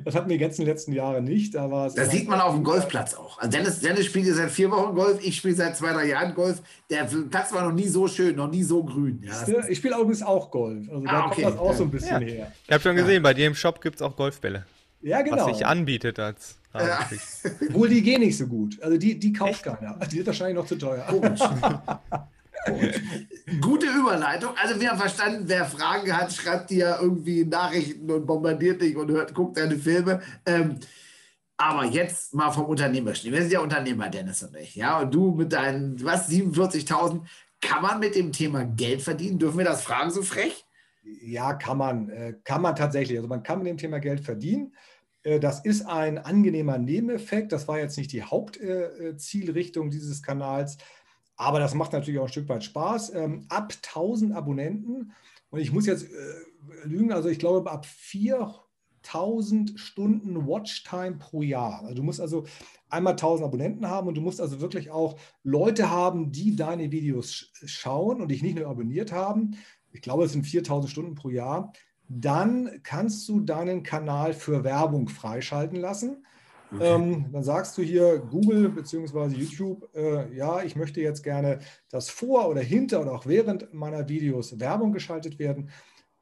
Das hatten wir jetzt in den letzten Jahren nicht. Aber das sieht man auf dem Golfplatz auch. Also Dennis, Dennis spielt ja seit vier Wochen Golf, ich spiele seit zwei, drei Jahren Golf. Der Platz war noch nie so schön, noch nie so grün. Ja, ich spiele übrigens auch Golf. Also da ah, okay. kommt das auch so ein bisschen ja. her. Ich habe schon gesehen, bei dir im Shop gibt es auch Golfbälle. Ja, genau. Was sich anbietet als ja. (laughs) Wohl die gehen nicht so gut. Also die, die kauft Echt? keiner. Die sind wahrscheinlich noch zu teuer. (laughs) Gute Überleitung. Also wir haben verstanden, wer Fragen hat, schreibt dir irgendwie Nachrichten und bombardiert dich und hört, guckt deine Filme. Ähm, aber jetzt mal vom Unternehmerischen. Wir sind ja Unternehmer, Dennis und ich. Ja, und du mit deinen, was, 47.000. Kann man mit dem Thema Geld verdienen? Dürfen wir das fragen so frech? Ja, kann man. Äh, kann man tatsächlich. Also man kann mit dem Thema Geld verdienen. Äh, das ist ein angenehmer Nebeneffekt. Das war jetzt nicht die Hauptzielrichtung dieses Kanals, aber das macht natürlich auch ein Stück weit Spaß. Ähm, ab 1000 Abonnenten, und ich muss jetzt äh, lügen, also ich glaube ab 4000 Stunden Watchtime pro Jahr. Also du musst also einmal 1000 Abonnenten haben und du musst also wirklich auch Leute haben, die deine Videos schauen und dich nicht nur abonniert haben. Ich glaube, es sind 4000 Stunden pro Jahr dann kannst du deinen Kanal für Werbung freischalten lassen. Okay. Ähm, dann sagst du hier Google bzw. YouTube, äh, ja, ich möchte jetzt gerne, dass vor oder hinter oder auch während meiner Videos Werbung geschaltet werden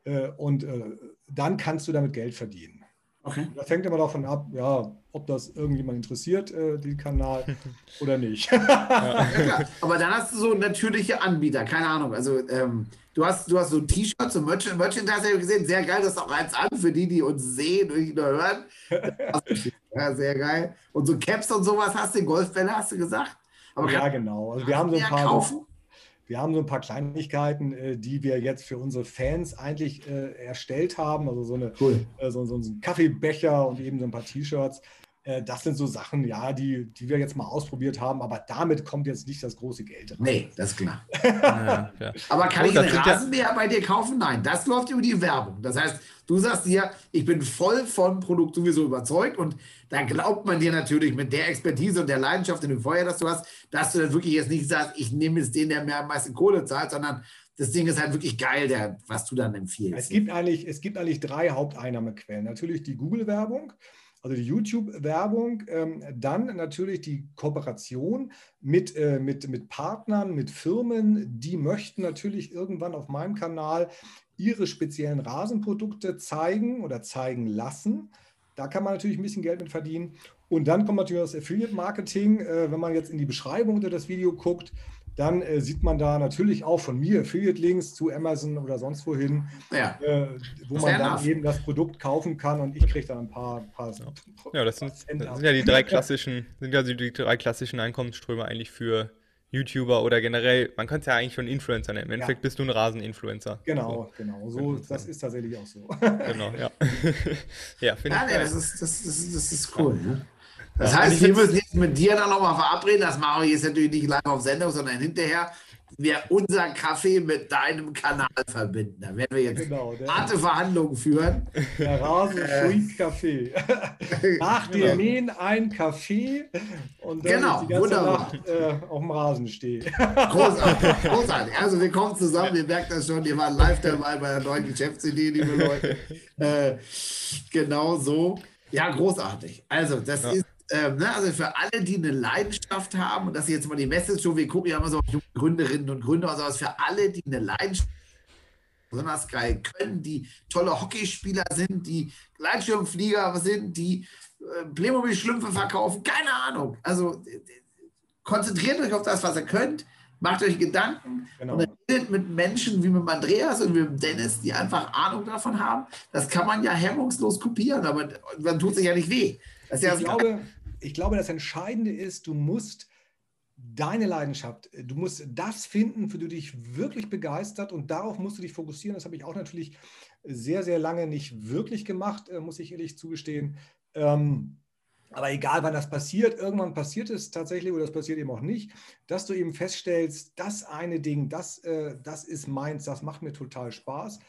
äh, und äh, dann kannst du damit Geld verdienen. Okay. Das hängt immer davon ab, ja, ob das irgendjemand interessiert, äh, den Kanal (laughs) oder nicht. ja. Ja, Aber dann hast du so natürliche Anbieter, keine Ahnung. Also ähm, du hast, du hast so T-Shirts und Merchandise, Merchandise habe ich gesehen, sehr geil, das ist auch eins an für die, die uns sehen und nicht nur hören. (laughs) ja, sehr geil. Und so Caps und sowas hast du, Golfbälle hast du gesagt? Aber ja, genau. Also wir haben so ein paar. Kaufen? Wir haben so ein paar Kleinigkeiten, äh, die wir jetzt für unsere Fans eigentlich äh, erstellt haben. Also so, eine, cool. äh, so, so ein Kaffeebecher und eben so ein paar T-Shirts. Äh, das sind so Sachen, ja, die, die wir jetzt mal ausprobiert haben, aber damit kommt jetzt nicht das große Geld rein. Nee, das ist klar. (laughs) ja, ja. Aber kann Und ich einen Rasenmäher ja bei dir kaufen? Nein, das läuft über die Werbung. Das heißt, du sagst dir, ich bin voll von Produkt sowieso überzeugt und da glaubt man dir natürlich mit der Expertise und der Leidenschaft und dem Feuer, das du hast, dass du dann wirklich jetzt nicht sagst, ich nehme jetzt den, der mir am meisten Kohle zahlt, sondern das Ding ist halt wirklich geil, der, was du dann empfiehlst. Es gibt eigentlich, es gibt eigentlich drei Haupteinnahmequellen. Natürlich die Google-Werbung, also die YouTube-Werbung, ähm, dann natürlich die Kooperation mit, äh, mit, mit Partnern, mit Firmen, die möchten natürlich irgendwann auf meinem Kanal ihre speziellen Rasenprodukte zeigen oder zeigen lassen. Da kann man natürlich ein bisschen Geld mit verdienen. Und dann kommt natürlich das Affiliate-Marketing. Äh, wenn man jetzt in die Beschreibung unter das Video guckt, dann äh, sieht man da natürlich auch von mir Affiliate-Links zu Amazon oder sonst wohin, ja. äh, wo man dann enough. eben das Produkt kaufen kann und ich kriege dann ein paar, paar Ja, das sind, das sind, ja die drei klassischen, sind ja die drei klassischen Einkommensströme eigentlich für YouTuber oder generell, man könnte es ja eigentlich schon Influencer nennen. Im Endeffekt ja. bist du ein Rasen-Influencer. Genau, so. genau. So, das ist tatsächlich auch so. Genau, ja. (laughs) (laughs) ja, finde ja, ich. Nee, das, ist, das, ist, das ist cool. Ne? Das heißt, wir müssen jetzt mit dir dann nochmal verabreden. Das machen wir jetzt natürlich nicht live auf Sendung, sondern hinterher. Wir unser Kaffee mit deinem Kanal verbinden. Da werden wir jetzt genau, harte Verhandlungen führen. Der Rasen Kaffee. (laughs) Nach dem genau. Mähen ein Kaffee und dann genau, die ganze wunderbar. Nacht äh, auf dem Rasen stehe. Großartig, (laughs) großartig. Also wir kommen zusammen, ihr merkt das schon, ihr wart live dabei bei der neuen Geschäftsidee, liebe Leute. (laughs) Äh, genau so. Ja, großartig. Also das ja. ist ähm, ne, also für alle, die eine Leidenschaft haben, und das ist jetzt mal die Message, so, wir gucken ja immer so auf junge Gründerinnen und Gründer, also für alle, die eine Leidenschaft besonders geil können, die tolle Hockeyspieler sind, die Gleitschirmflieger sind, die äh, Playmobil-Schlümpfe verkaufen, keine Ahnung. Also konzentriert euch auf das, was ihr könnt, macht euch Gedanken genau. und redet mit Menschen wie mit Andreas und mit Dennis, die einfach Ahnung davon haben. Das kann man ja hemmungslos kopieren, aber man tut sich ja nicht weh. Ja ich, glaube, ich glaube, das Entscheidende ist, du musst deine Leidenschaft, du musst das finden, für du dich wirklich begeistert und darauf musst du dich fokussieren. Das habe ich auch natürlich sehr, sehr lange nicht wirklich gemacht, äh, muss ich ehrlich zugestehen. Ähm, Aber egal, wann das passiert, irgendwann passiert es tatsächlich oder das passiert eben auch nicht, dass du eben feststellst, das eine Ding, das, äh, das ist meins, das macht mir total Spaß.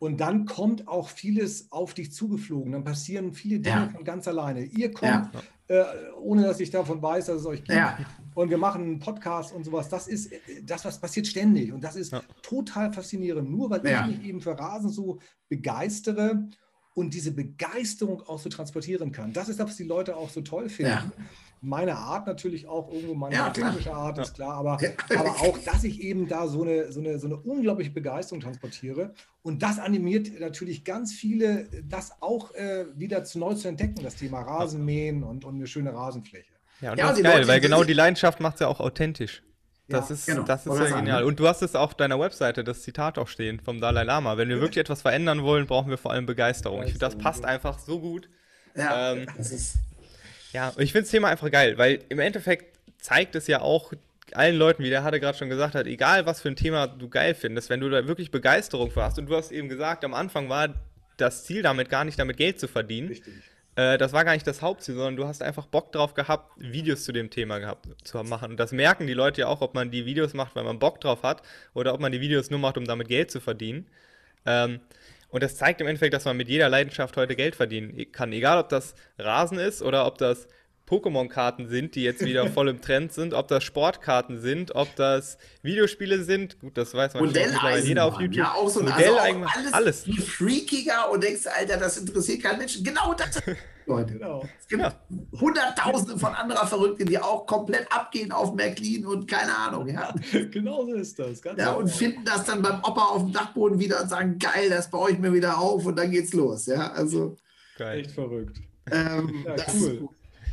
Und dann kommt auch vieles auf dich zugeflogen. Dann passieren viele Dinge Ja. von ganz alleine. Ihr kommt, äh, ohne dass ich davon weiß, dass es euch gibt. Ja. Und wir machen einen Podcast und sowas. Das ist äh, das, was passiert ständig. Und das ist Ja. total faszinierend. Nur weil Ja. ich mich eben für Rasen so begeistere und diese Begeisterung auch so transportieren kann. Das ist das, was die Leute auch so toll finden. Meine Art natürlich auch irgendwo, meine Ja, authentische Art ist klar, aber, Ja. aber auch, dass ich eben da so eine, so, eine, so eine unglaubliche Begeisterung transportiere. Und das animiert natürlich ganz viele, das auch äh, wieder zu neu zu entdecken, das Thema Rasenmähen und, und eine schöne Rasenfläche. Ja, und Ja, das ist geil, Leute, weil genau die Leidenschaft macht es ja auch authentisch. Das Ja, ist, genau. das ist ja sagen, genial. ne? Und du hast es auf deiner Webseite, das Zitat auch stehen vom Dalai Lama. Wenn wir wirklich etwas verändern wollen, brauchen wir vor allem Begeisterung. Ich finde, das passt einfach so gut. Ja, Ähm, das ist, Ja, und ich finde das Thema einfach geil, weil im Endeffekt zeigt es ja auch allen Leuten, wie der hatte gerade schon gesagt hat, egal was für ein Thema du geil findest, wenn du da wirklich Begeisterung für hast und du hast eben gesagt, am Anfang war das Ziel damit gar nicht, damit Geld zu verdienen. Richtig. Äh, das war gar nicht das Hauptziel, sondern du hast einfach Bock drauf gehabt, Videos zu dem Thema gehabt zu machen. Und das merken die Leute ja auch, ob man die Videos macht, weil man Bock drauf hat, oder ob man die Videos nur macht, um damit Geld zu verdienen. Ähm, und das zeigt im Endeffekt, dass man mit jeder Leidenschaft heute Geld verdienen kann. Egal, ob das Rasen ist oder ob das Pokémon-Karten sind, die jetzt wieder (laughs) voll im Trend sind, ob das Sportkarten sind, ob das Videospiele sind. Gut, das weiß man mittlerweile jeder auf YouTube. ja, auch so ein, also auch alles, alles. viel freakiger und denkst, Alter, das interessiert keinen Menschen. Genau das (laughs) Leute. Genau. Es gibt Ja. Hunderttausende von anderer Verrückten, die auch komplett abgehen auf Märklin und keine Ahnung, ja. (laughs) genau so ist das. Ganz ja und genau. finden das dann beim Opa auf dem Dachboden wieder und sagen, geil, das baue ich mir wieder auf und dann geht's los, ja. Also, Geil. Echt verrückt. ähm, Ja, das cool.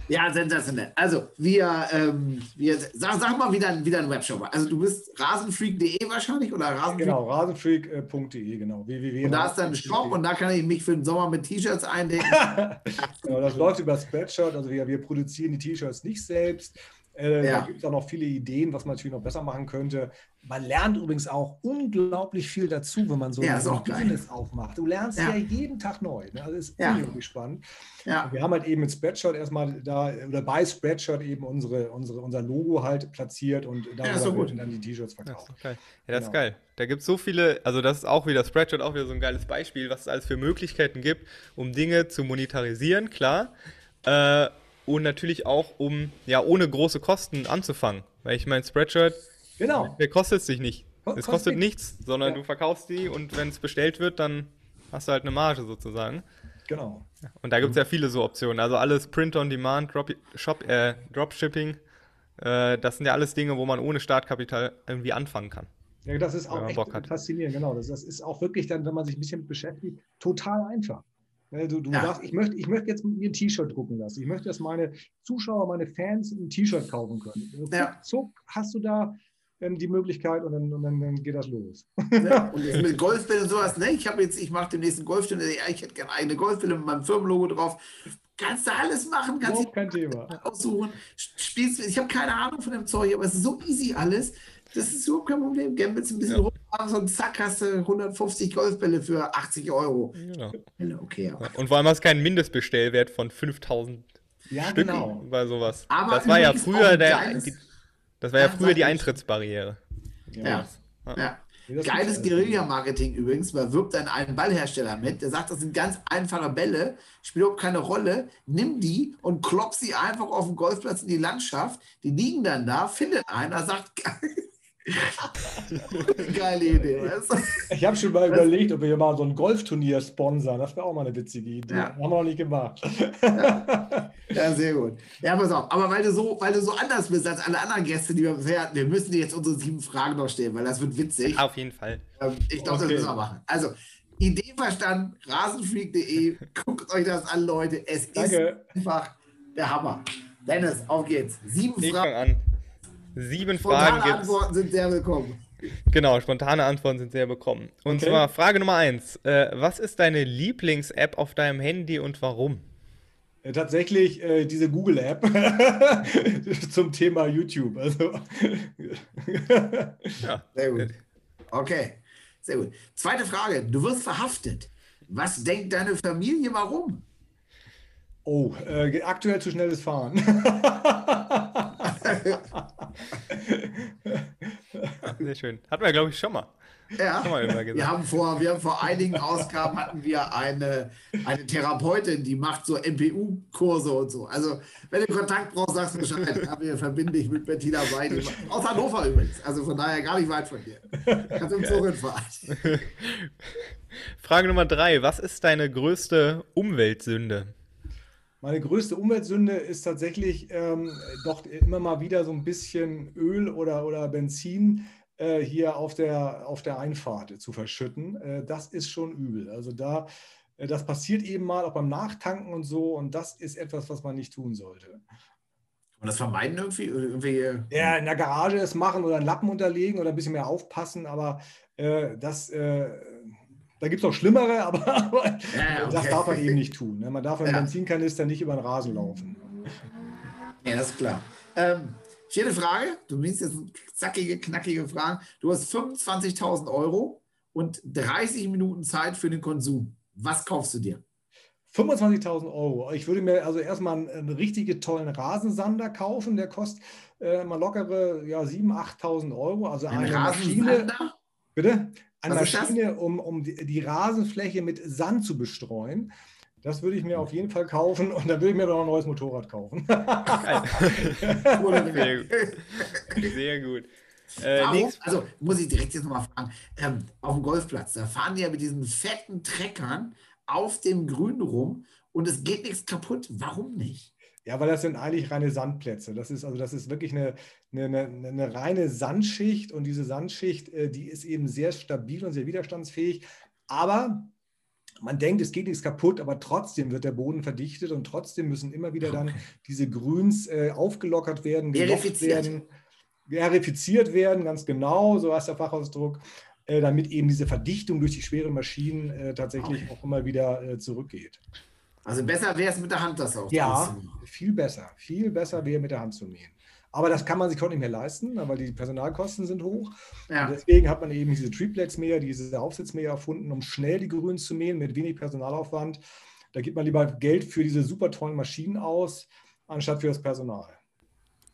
Ja, sensationell. Also, wir, ähm, wir sag, sag mal wieder, wieder ein Webshop. Also, du bist rasenfreak.de wahrscheinlich oder rasenfreak. Genau, rasenfreak.de, genau. www. Und da ist dann ein Shop und da kann ich mich für den Sommer mit T-Shirts eindecken. (laughs) Genau, das läuft über Spreadshirt, also wir, wir produzieren die T-Shirts nicht selbst. Äh, Ja. Da gibt es auch noch viele Ideen, was man natürlich noch besser machen könnte. Man lernt übrigens auch unglaublich viel dazu, wenn man so Ja, ein ist. Business aufmacht. Du lernst ja, Ja. jeden Tag neu. Ne? Also das ist Ja. unglaublich spannend. Ja, Wir haben halt eben mit Spreadshirt erstmal da, oder bei Spreadshirt eben unsere, unsere, unser Logo halt platziert und ist darüber doch gut. dann die T-Shirts ist verkauft. doch geil. Ja, das ist Genau. geil. Da gibt es so viele, also das ist auch wieder Spreadshirt, auch wieder so ein geiles Beispiel, was es alles für Möglichkeiten gibt, um Dinge zu monetarisieren, klar. Äh, und natürlich auch, um ja ohne große Kosten anzufangen. Weil ich meine, Spreadshirt, Genau. der kostet sich nicht. Es kostet nichts, sondern Ja. du verkaufst die und wenn es bestellt wird, dann hast du halt eine Marge sozusagen. Genau. Und da gibt es ja viele so Optionen. Also alles Print on Demand, Drop, Shop, äh, Dropshipping, äh, das sind ja alles Dinge, wo man ohne Startkapital irgendwie anfangen kann. Ja, das ist auch echt faszinierend, genau. Das, das ist auch wirklich dann, wenn man sich ein bisschen mit beschäftigt, total einfach. Ne, Du, du Ja. sagst, ich möchte, ich möchte jetzt mir ein T-Shirt drucken lassen. Ich möchte, dass meine Zuschauer, meine Fans ein T-Shirt kaufen können. Zuck, Ja. zuck, hast du da ähm, die Möglichkeit und, dann, und dann, dann geht das los. Ja, (laughs) und jetzt mit Golfbällen und sowas, ne? Ich habe jetzt, ich mache den nächsten Golfturnier, ja, ich hätte gerne eigene Golfbälle mit meinem Firmenlogo drauf. Kannst du alles machen, kannst Überhaupt kein Thema. aussuchen. Spielst, ich habe keine Ahnung von dem Zeug, aber es ist so easy alles. Das ist überhaupt kein Problem. Gambelst ein bisschen Ja. rum, und zack, hast du 150 Golfbälle für 80 Euro. Genau. Okay, aber. Und vor allem hast du keinen Mindestbestellwert von 5000 Ja, Stück genau. bei sowas. Aber das war ja früher ein der, die, das war ja Ja, früher die. Eintrittsbarriere. Ja. ja. Das Geiles. Guerilla-Marketing übrigens, weil wirbt dann einen Ballhersteller mit, der sagt, das sind ganz einfache Bälle, spielt überhaupt keine Rolle, nimm die und klopp sie einfach auf dem Golfplatz in die Landschaft, die liegen dann da, findet einer, sagt, (laughs) (laughs) geile Idee, weißt du? Ich habe schon mal überlegt, ob wir hier mal so ein Golfturnier sponsern. Das wäre auch mal eine witzige Idee. Ja. Haben wir noch nicht gemacht. Ja, sehr gut. Ja, pass auf, aber weil du so, weil du so anders bist als alle anderen Gäste, die wir bisher hatten, wir müssen dir jetzt unsere sieben Fragen noch stellen, weil das wird witzig. Auf jeden Fall. Ähm, Ich glaube, Okay. das müssen wir machen. Also, Idee verstanden, rasenfreak.de, guckt euch das an, Leute. Es Danke. ist einfach der Hammer. Dennis, auf geht's. Sieben Ich Fragen, an. Sieben spontane Fragen gibt's. Antworten sind sehr willkommen. Genau, spontane Antworten sind sehr willkommen. Und Okay. zwar Frage Nummer eins. Äh, was ist deine Lieblings-App auf deinem Handy und warum? Äh, Tatsächlich äh, diese Google-App (laughs) zum Thema YouTube. Also, (laughs) Ja. Sehr gut. Okay, sehr gut. Zweite Frage. Du wirst verhaftet. Was denkt deine Familie, warum? Oh, äh, aktuell zu schnelles Fahren. (laughs) (laughs) Sehr schön. Hatten wir, glaube ich, schon mal. Ja, wir haben, vor, wir haben vor einigen Ausgaben hatten wir eine, eine Therapeutin, die macht so MPU-Kurse und so. Also, wenn du Kontakt brauchst, sagst du Bescheid. Ja, wir verbinden dich mit Bettina Weide. Aus Hannover übrigens. Also von daher gar nicht weit von dir. Kannst im Zug hinfahren. (laughs) Frage Nummer drei. Was ist deine größte Umweltsünde? Meine größte Umweltsünde ist tatsächlich ähm, doch immer mal wieder so ein bisschen Öl oder, oder Benzin äh, hier auf der, auf der Einfahrt zu verschütten. Äh, das ist schon übel. Also da, äh, das passiert eben mal auch beim Nachtanken und so und das ist etwas, was man nicht tun sollte. Und das vermeiden irgendwie? irgendwie ja, in der Garage es machen oder einen Lappen unterlegen oder ein bisschen mehr aufpassen, aber äh, das äh, da gibt es auch Schlimmere, (laughs) aber, aber ja, okay. das darf man eben nicht tun. Ne? Man darf mit ja. Benzinkanister nicht über den Rasen laufen. Ja, das ist klar. Ähm, vierte Frage. Du bist jetzt zackige, knackige Fragen. Du hast 25.000 Euro und 30 Minuten Zeit für den Konsum. Was kaufst du dir? 25.000 Euro. Ich würde mir also erstmal einen, einen richtig tollen Rasensander kaufen. Der kostet äh, mal lockere ja, 7.000, 8.000 Euro. Also Ein eine Rasensander? Maschine. Bitte? Eine Maschine, um, um die, die Rasenfläche mit Sand zu bestreuen. Das würde ich mir auf jeden Fall kaufen und dann würde ich mir noch ein neues Motorrad kaufen. Sehr (laughs) gut. Sehr gut. Äh, Warum, also muss ich direkt jetzt nochmal fragen, ähm, auf dem Golfplatz, da fahren die ja mit diesen fetten Treckern auf dem Grün rum und es geht nichts kaputt. Warum nicht? Ja, weil das sind eigentlich reine Sandplätze. Das ist also das ist wirklich eine, eine, eine, eine reine Sandschicht und diese Sandschicht, äh, die ist eben sehr stabil und sehr widerstandsfähig. Aber man denkt, es geht nichts kaputt, aber trotzdem wird der Boden verdichtet und trotzdem müssen immer wieder dann diese Grüns äh, aufgelockert werden, verifiziert werden, verifiziert werden, ganz genau, so heißt der Fachausdruck, äh, damit eben diese Verdichtung durch die schweren Maschinen äh, tatsächlich okay. auch immer wieder zurückgeht. Also besser wäre es mit der Hand das auch. Ja, viel besser. Viel besser wäre mit der Hand zu mähen. Aber das kann man sich heute nicht mehr leisten, weil die Personalkosten sind hoch. Ja. deswegen hat man eben diese Triplex-Mäher, diese Aufsitzmäher erfunden, um schnell die Grüns zu mähen mit wenig Personalaufwand. Da gibt man lieber Geld für diese super tollen Maschinen aus, anstatt für das Personal.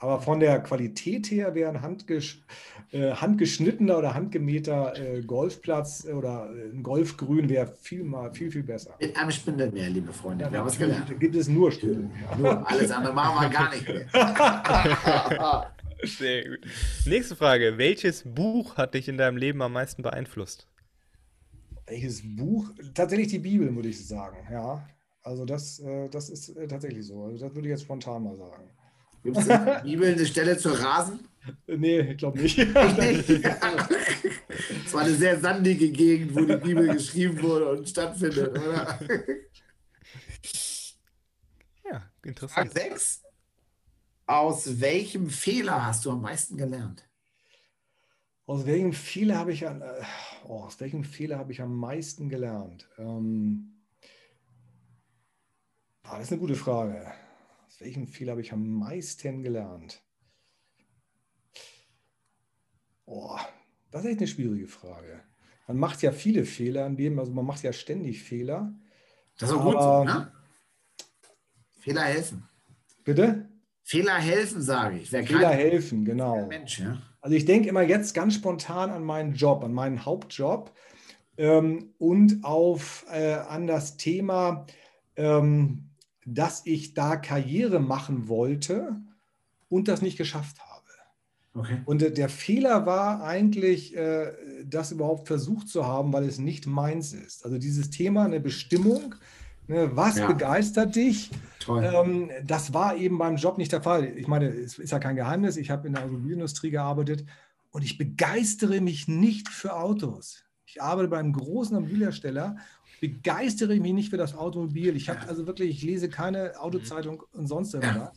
Aber von der Qualität her wäre ein handgesch äh, handgeschnittener oder handgemähter äh, Golfplatz oder äh, ein Golfgrün wäre viel, mal, viel, viel besser. Mit einem Spindelmeer, liebe Freunde. Ja, was gelernt. gibt es nur Spindelmeer. Nur. (laughs) Alles andere machen wir gar nicht mehr. (laughs) Sehr gut. Nächste Frage. Welches Buch hat dich in deinem Leben am meisten beeinflusst? Welches Buch? Tatsächlich die Bibel, würde ich sagen. Ja. Also das, äh, das ist äh, tatsächlich so. Also das würde ich jetzt spontan mal sagen. Gibt es in der Bibel eine Stelle zur Rasen? Nee, ich glaube nicht. (laughs) Es war eine sehr sandige Gegend, wo die Bibel geschrieben wurde und stattfindet, oder? Ja, interessant. Frage 6. Aus welchem Fehler hast du am meisten gelernt? Aus welchem Fehler habe ich, äh, oh, aus welchem Fehler habe ich am meisten gelernt? Ähm, ah, das ist eine gute Frage. Aus welchem Fehler habe ich am meisten gelernt? Oh, das ist echt eine schwierige Frage. Man macht ja viele Fehler im Leben, also man macht ja ständig Fehler. Das ist auch gut so, ne? Fehler helfen. Bitte? Fehler helfen, sage ich. Wer Fehler helfen, genau. Mensch, ja? Also ich denke immer jetzt ganz spontan an meinen Job, an meinen Hauptjob ähm, und auf, äh, an das Thema, ähm, dass ich da Karriere machen wollte und das nicht geschafft habe. Okay. Und der Fehler war eigentlich, äh, das überhaupt versucht zu haben, weil es nicht meins ist. Also dieses Thema, eine Bestimmung, ne, was ja. begeistert dich? Ähm, das war eben beim Job nicht der Fall. Ich meine, es ist ja kein Geheimnis, ich habe in der Automobilindustrie gearbeitet und ich begeistere mich nicht für Autos. Ich arbeite bei einem großen Automobilhersteller begeistere ich mich nicht für das Automobil. Ich habe also wirklich, ich lese keine Autozeitung und sonst irgendwas.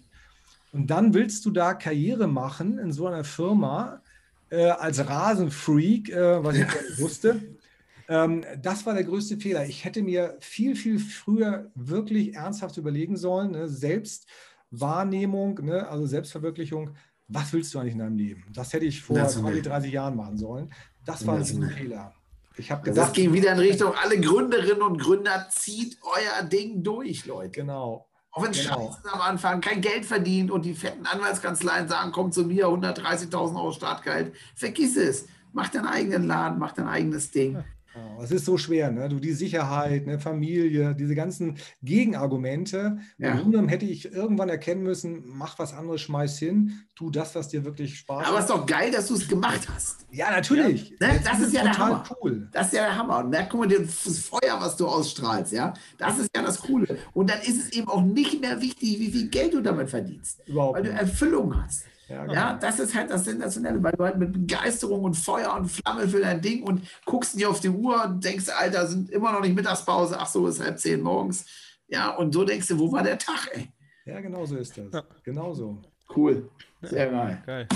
Und dann willst du da Karriere machen in so einer Firma äh, als Rasenfreak, äh, was ich nicht wusste. Ähm, das war der größte Fehler. Ich hätte mir viel, viel früher wirklich ernsthaft überlegen sollen, ne? Selbstwahrnehmung, ne? also Selbstverwirklichung. Was willst du eigentlich in deinem Leben? Das hätte ich vor 20, 30 Jahren machen sollen. Das war ein Fehler. Ich habe gedacht, das ging wieder in Richtung, (laughs) alle Gründerinnen und Gründer, zieht euer Ding durch, Leute. Genau. Auch wenn es genau. scheiße am Anfang, kein Geld verdient und die fetten Anwaltskanzleien sagen, komm zu mir, 130.000 Euro Startgeld. Vergiss es. Mach deinen eigenen Laden, mach dein eigenes Ding. (laughs) Genau, es ist so schwer, ne? Du die Sicherheit, ne? Familie, diese ganzen Gegenargumente. Ja. Und hätte ich irgendwann erkennen müssen, mach was anderes, schmeiß hin, tu das, was dir wirklich Spaß macht. Aber es ist doch geil, dass du es gemacht hast. Ja, natürlich. Ja, ne? Das ist ja der Hammer. Cool. Das ist ja der Hammer. Und da guck mal, das Feuer, was du ausstrahlst, ja, das ist ja das Coole. Und dann ist es eben auch nicht mehr wichtig, wie viel Geld du damit verdienst. Überhaupt weil du Erfüllung hast. Ja, genau. ja, das ist halt das Sensationelle, weil du halt mit Begeisterung und Feuer und Flamme für dein Ding und guckst nicht auf die Uhr und denkst, Alter, sind immer noch nicht Mittagspause, ach so, ist halb zehn morgens. Ja, und so denkst du, wo war der Tag, ey? Ja, genau so ist das. Ja. Genau so. Cool. Sehr geil. geil.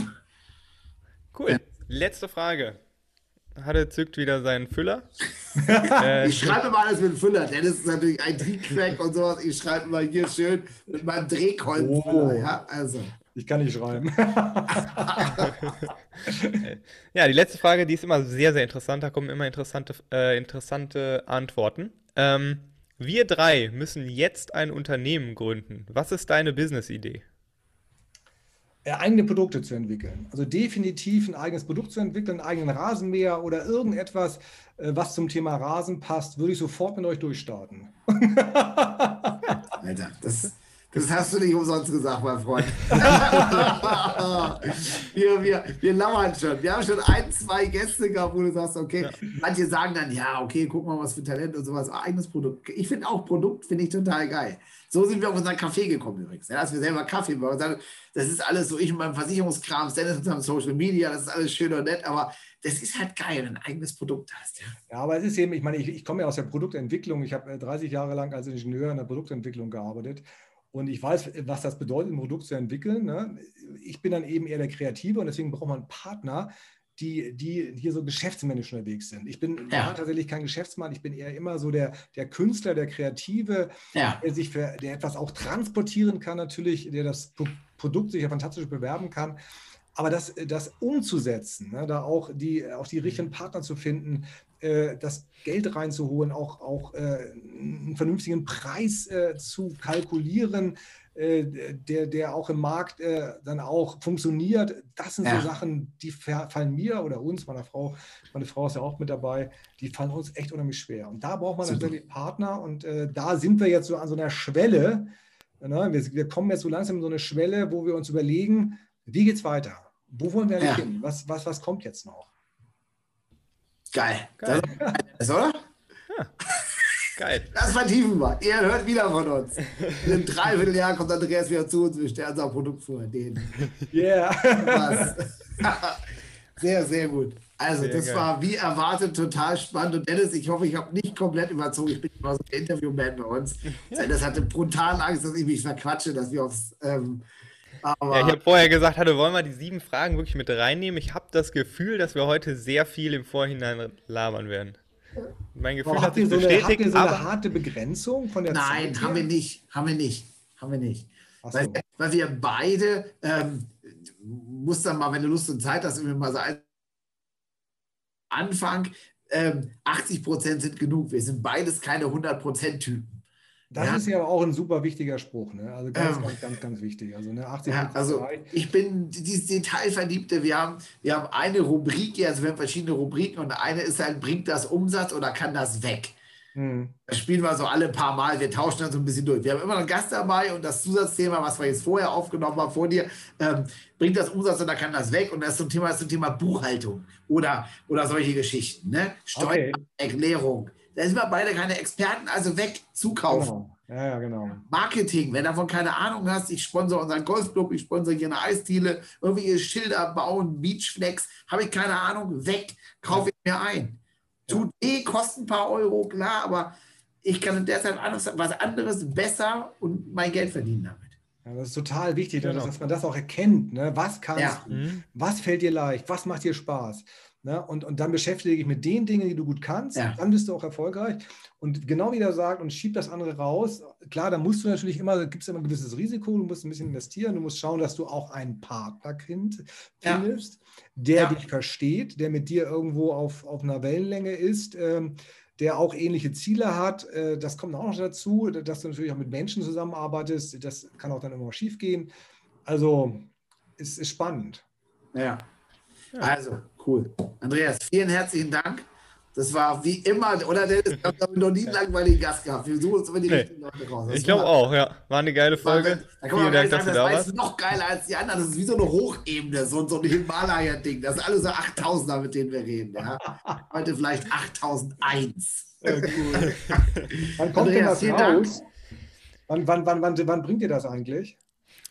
Cool. Ja. Letzte Frage. Hatte zückt wieder seinen Füller. (laughs) äh, ich schreibe immer alles mit Füller. Dennis ist natürlich ein Triebcrack und sowas. Ich schreibe immer hier schön mit meinem Drehkolbenfüller. Oh. Ja, also. Ich kann nicht schreiben. (laughs) ja, die letzte Frage, die ist immer sehr, sehr interessant. Da kommen immer interessante, äh, interessante Antworten. Ähm, wir drei müssen jetzt ein Unternehmen gründen. Was ist deine Business-Idee? Eigene Produkte zu entwickeln. Also definitiv ein eigenes Produkt zu entwickeln, einen eigenen Rasenmäher oder irgendetwas, äh, was zum Thema Rasen passt, würde ich sofort mit euch durchstarten. (laughs) Alter, das, das hast du nicht umsonst gesagt, mein Freund. (laughs) (laughs) wir, wir, wir lauern schon. Wir haben schon ein, zwei Gäste gehabt, wo du sagst, okay, manche sagen dann, ja, okay, guck mal, was für Talent und sowas. Eigenes Produkt. Ich finde auch Produkt, finde ich total geil. So sind wir auf unseren Kaffee gekommen übrigens. Ja, dass wir selber Kaffee machen. Das ist alles so, ich mit meinem Versicherungskram, Dennis mit seinem Social Media, das ist alles schön und nett, aber das ist halt geil, wenn du ein eigenes Produkt hast. Ja, ja aber es ist eben, ich meine, ich, ich komme ja aus der Produktentwicklung. Ich habe 30 Jahre lang als Ingenieur in der Produktentwicklung gearbeitet. Und ich weiß, was das bedeutet, ein Produkt zu entwickeln. Ne? Ich bin dann eben eher der Kreative und deswegen braucht man Partner, die, die hier so geschäftsmännisch unterwegs sind. Ich bin ja. tatsächlich kein Geschäftsmann, ich bin eher immer so der, der Künstler, der Kreative, ja. der sich für, der etwas auch transportieren kann, natürlich, der das Produkt sich ja fantastisch bewerben kann. Aber das, das umzusetzen, ne, da auch die, auch die richtigen Partner zu finden, äh, das Geld reinzuholen, auch, auch äh, einen vernünftigen Preis äh, zu kalkulieren, äh, der, der auch im Markt äh, dann auch funktioniert. Das sind ja. so Sachen, die fallen mir oder uns, meiner Frau, meine Frau ist ja auch mit dabei, die fallen uns echt unheimlich schwer. Und da braucht man Super. natürlich Partner und da sind wir jetzt so an so einer Schwelle. Ne? Wir, wir, kommen jetzt so langsam in so eine Schwelle, wo wir uns überlegen, wie geht es weiter? Wo wollen wir ja. hin? Was, was, was kommt jetzt noch? Geil. Geil. Das, oder? Ja. Geil. (laughs) Das vertiefen wir. Ihr hört wieder von uns. In einem Dreivierteljahr kommt Andreas wieder zu uns. Wir stellen unser Produkt vor. Den. Yeah. (laughs) sehr, sehr gut. Also, sehr das geil. war wie erwartet total spannend. Und Dennis, ich hoffe, ich habe nicht komplett überzogen. Ich bin immer so ein Interviewman bei uns. Das hatte brutal Angst, dass ich mich verquatsche, dass wir aufs. Ähm, aber ja, ich habe vorher gesagt, hatte, wollen wir die sieben Fragen wirklich mit reinnehmen? Ich habe das Gefühl, dass wir heute sehr viel im Vorhinein labern werden. Mein Gefühl aber hat sich so bestätigt. Eine, habt ihr so eine harte Begrenzung von der Nein, Zeit haben wir nicht. Haben wir nicht. Haben wir nicht. So. Weil, weil, wir beide, ähm, muss dann mal, wenn du Lust und Zeit hast, irgendwie mal so ein Anfang, ähm, 80 Prozent sind genug. Wir sind beides keine 100 Prozent Typen. Das ja. ist ja auch ein super wichtiger Spruch, ne? Also ganz, ähm, ganz, ganz, ganz wichtig. Also ne, 80 ja, also ich bin dieses Detailverliebte. Wir haben, wir haben eine Rubrik, also wir haben verschiedene Rubriken und eine ist halt, bringt das Umsatz oder kann das weg? Hm. Das spielen wir so alle paar Mal, wir tauschen dann so ein bisschen durch. Wir haben immer einen Gast dabei und das Zusatzthema, was wir jetzt vorher aufgenommen haben vor dir, ähm, bringt das Umsatz oder kann das weg? Und das ein Thema, das ist ein Thema Buchhaltung oder, oder solche Geschichten. Ne? Steuererklärung. Okay. Da sind wir beide keine Experten, also weg, zukaufen. Genau. Ja, ja, genau. Marketing, wenn du davon keine Ahnung hast, ich sponsere unseren Golfclub, ich sponsere hier eine Eisdiele, irgendwie Schilder bauen, Beachflex, habe ich keine Ahnung, weg, kaufe ich mir ein. Tut eh, kostet ein paar Euro, klar, aber ich kann deshalb anderes, was anderes besser und mein Geld verdienen damit. Ja, das ist total wichtig, genau. dass man das auch erkennt. Ne? Was kannst ja. du? Mhm. Was fällt dir leicht? Was macht dir Spaß? Ne? Und, und dann beschäftige dich mit den Dingen, die du gut kannst. Ja. Dann bist du auch erfolgreich. Und genau wie er sagt, und schieb das andere raus. Klar, da musst du natürlich immer, gibt es immer ein gewisses Risiko, du musst ein bisschen investieren, du musst schauen, dass du auch einen Partner findest, ja. der ja. dich versteht, der mit dir irgendwo auf, auf einer Wellenlänge ist. Ähm, der auch ähnliche Ziele hat. Äh, das kommt auch noch dazu, dass du natürlich auch mit Menschen zusammenarbeitest. Das kann auch dann immer schief gehen. Also es ist spannend. Ja. Also, cool. Andreas, vielen herzlichen Dank. Das war wie immer, oder Dennis? Ich habe noch nie einen langweiligen Gast gehabt. Wir suchen uns immer die nee. richtigen Leute raus. Das ich glaube auch, ja. War eine geile Folge. Da kann man Vielen Dank, sagen, dass du da warst. Das ist noch geiler als die anderen. Das ist wie so eine Hochebene, so, so ein Himalaya-Ding. Das sind alle so 8000er, mit denen wir reden. Ja? (laughs) Heute vielleicht 8001. Ja, cool. (laughs) wann kommt Andreas, denn das raus? Wann, wann, wann, wann, wann bringt ihr das eigentlich?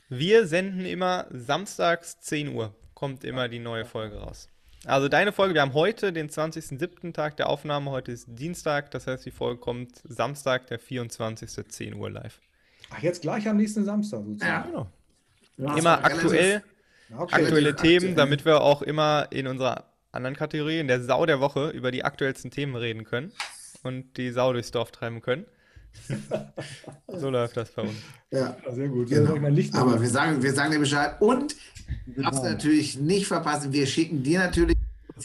Wir senden immer samstags 10 Uhr. Kommt immer die neue Folge raus. Also deine Folge, wir haben heute den 20.07. Tag der Aufnahme, heute ist Dienstag, das heißt die Folge kommt Samstag, der 24. 10 Uhr live. Ach, jetzt gleich am nächsten Samstag sozusagen. Ja, genau. Ja, immer aktuell, okay. aktuelle Themen, aktuell. damit wir auch immer in unserer anderen Kategorie, in der Sau der Woche, über die aktuellsten Themen reden können und die Sau durchs Dorf treiben können. So läuft das bei uns. Ja, sehr gut. Genau. Aber wir sagen, wir sagen dir Bescheid. Und Du darfst genau. natürlich nicht verpassen. Wir schicken dir natürlich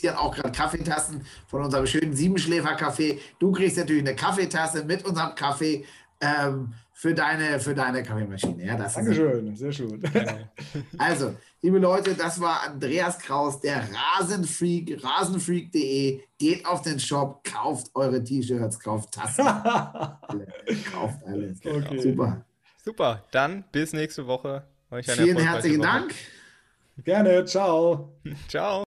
hier auch gerade Kaffeetassen von unserem schönen Siebenschläfer-Kaffee. Du kriegst natürlich eine Kaffeetasse mit unserem Kaffee ähm, für, deine, für deine Kaffeemaschine. Ja, das Dankeschön, ist, sehr schön. Also, liebe Leute, das war Andreas Kraus, der Rasenfreak, rasenfreak.de. Geht auf den Shop, kauft eure T-Shirts, kauft Tassen. (laughs) kauft alles. Okay. Super. Super, dann bis nächste Woche. Vielen herzlichen Woche. Dank. Gerne, ciao. (laughs) Ciao.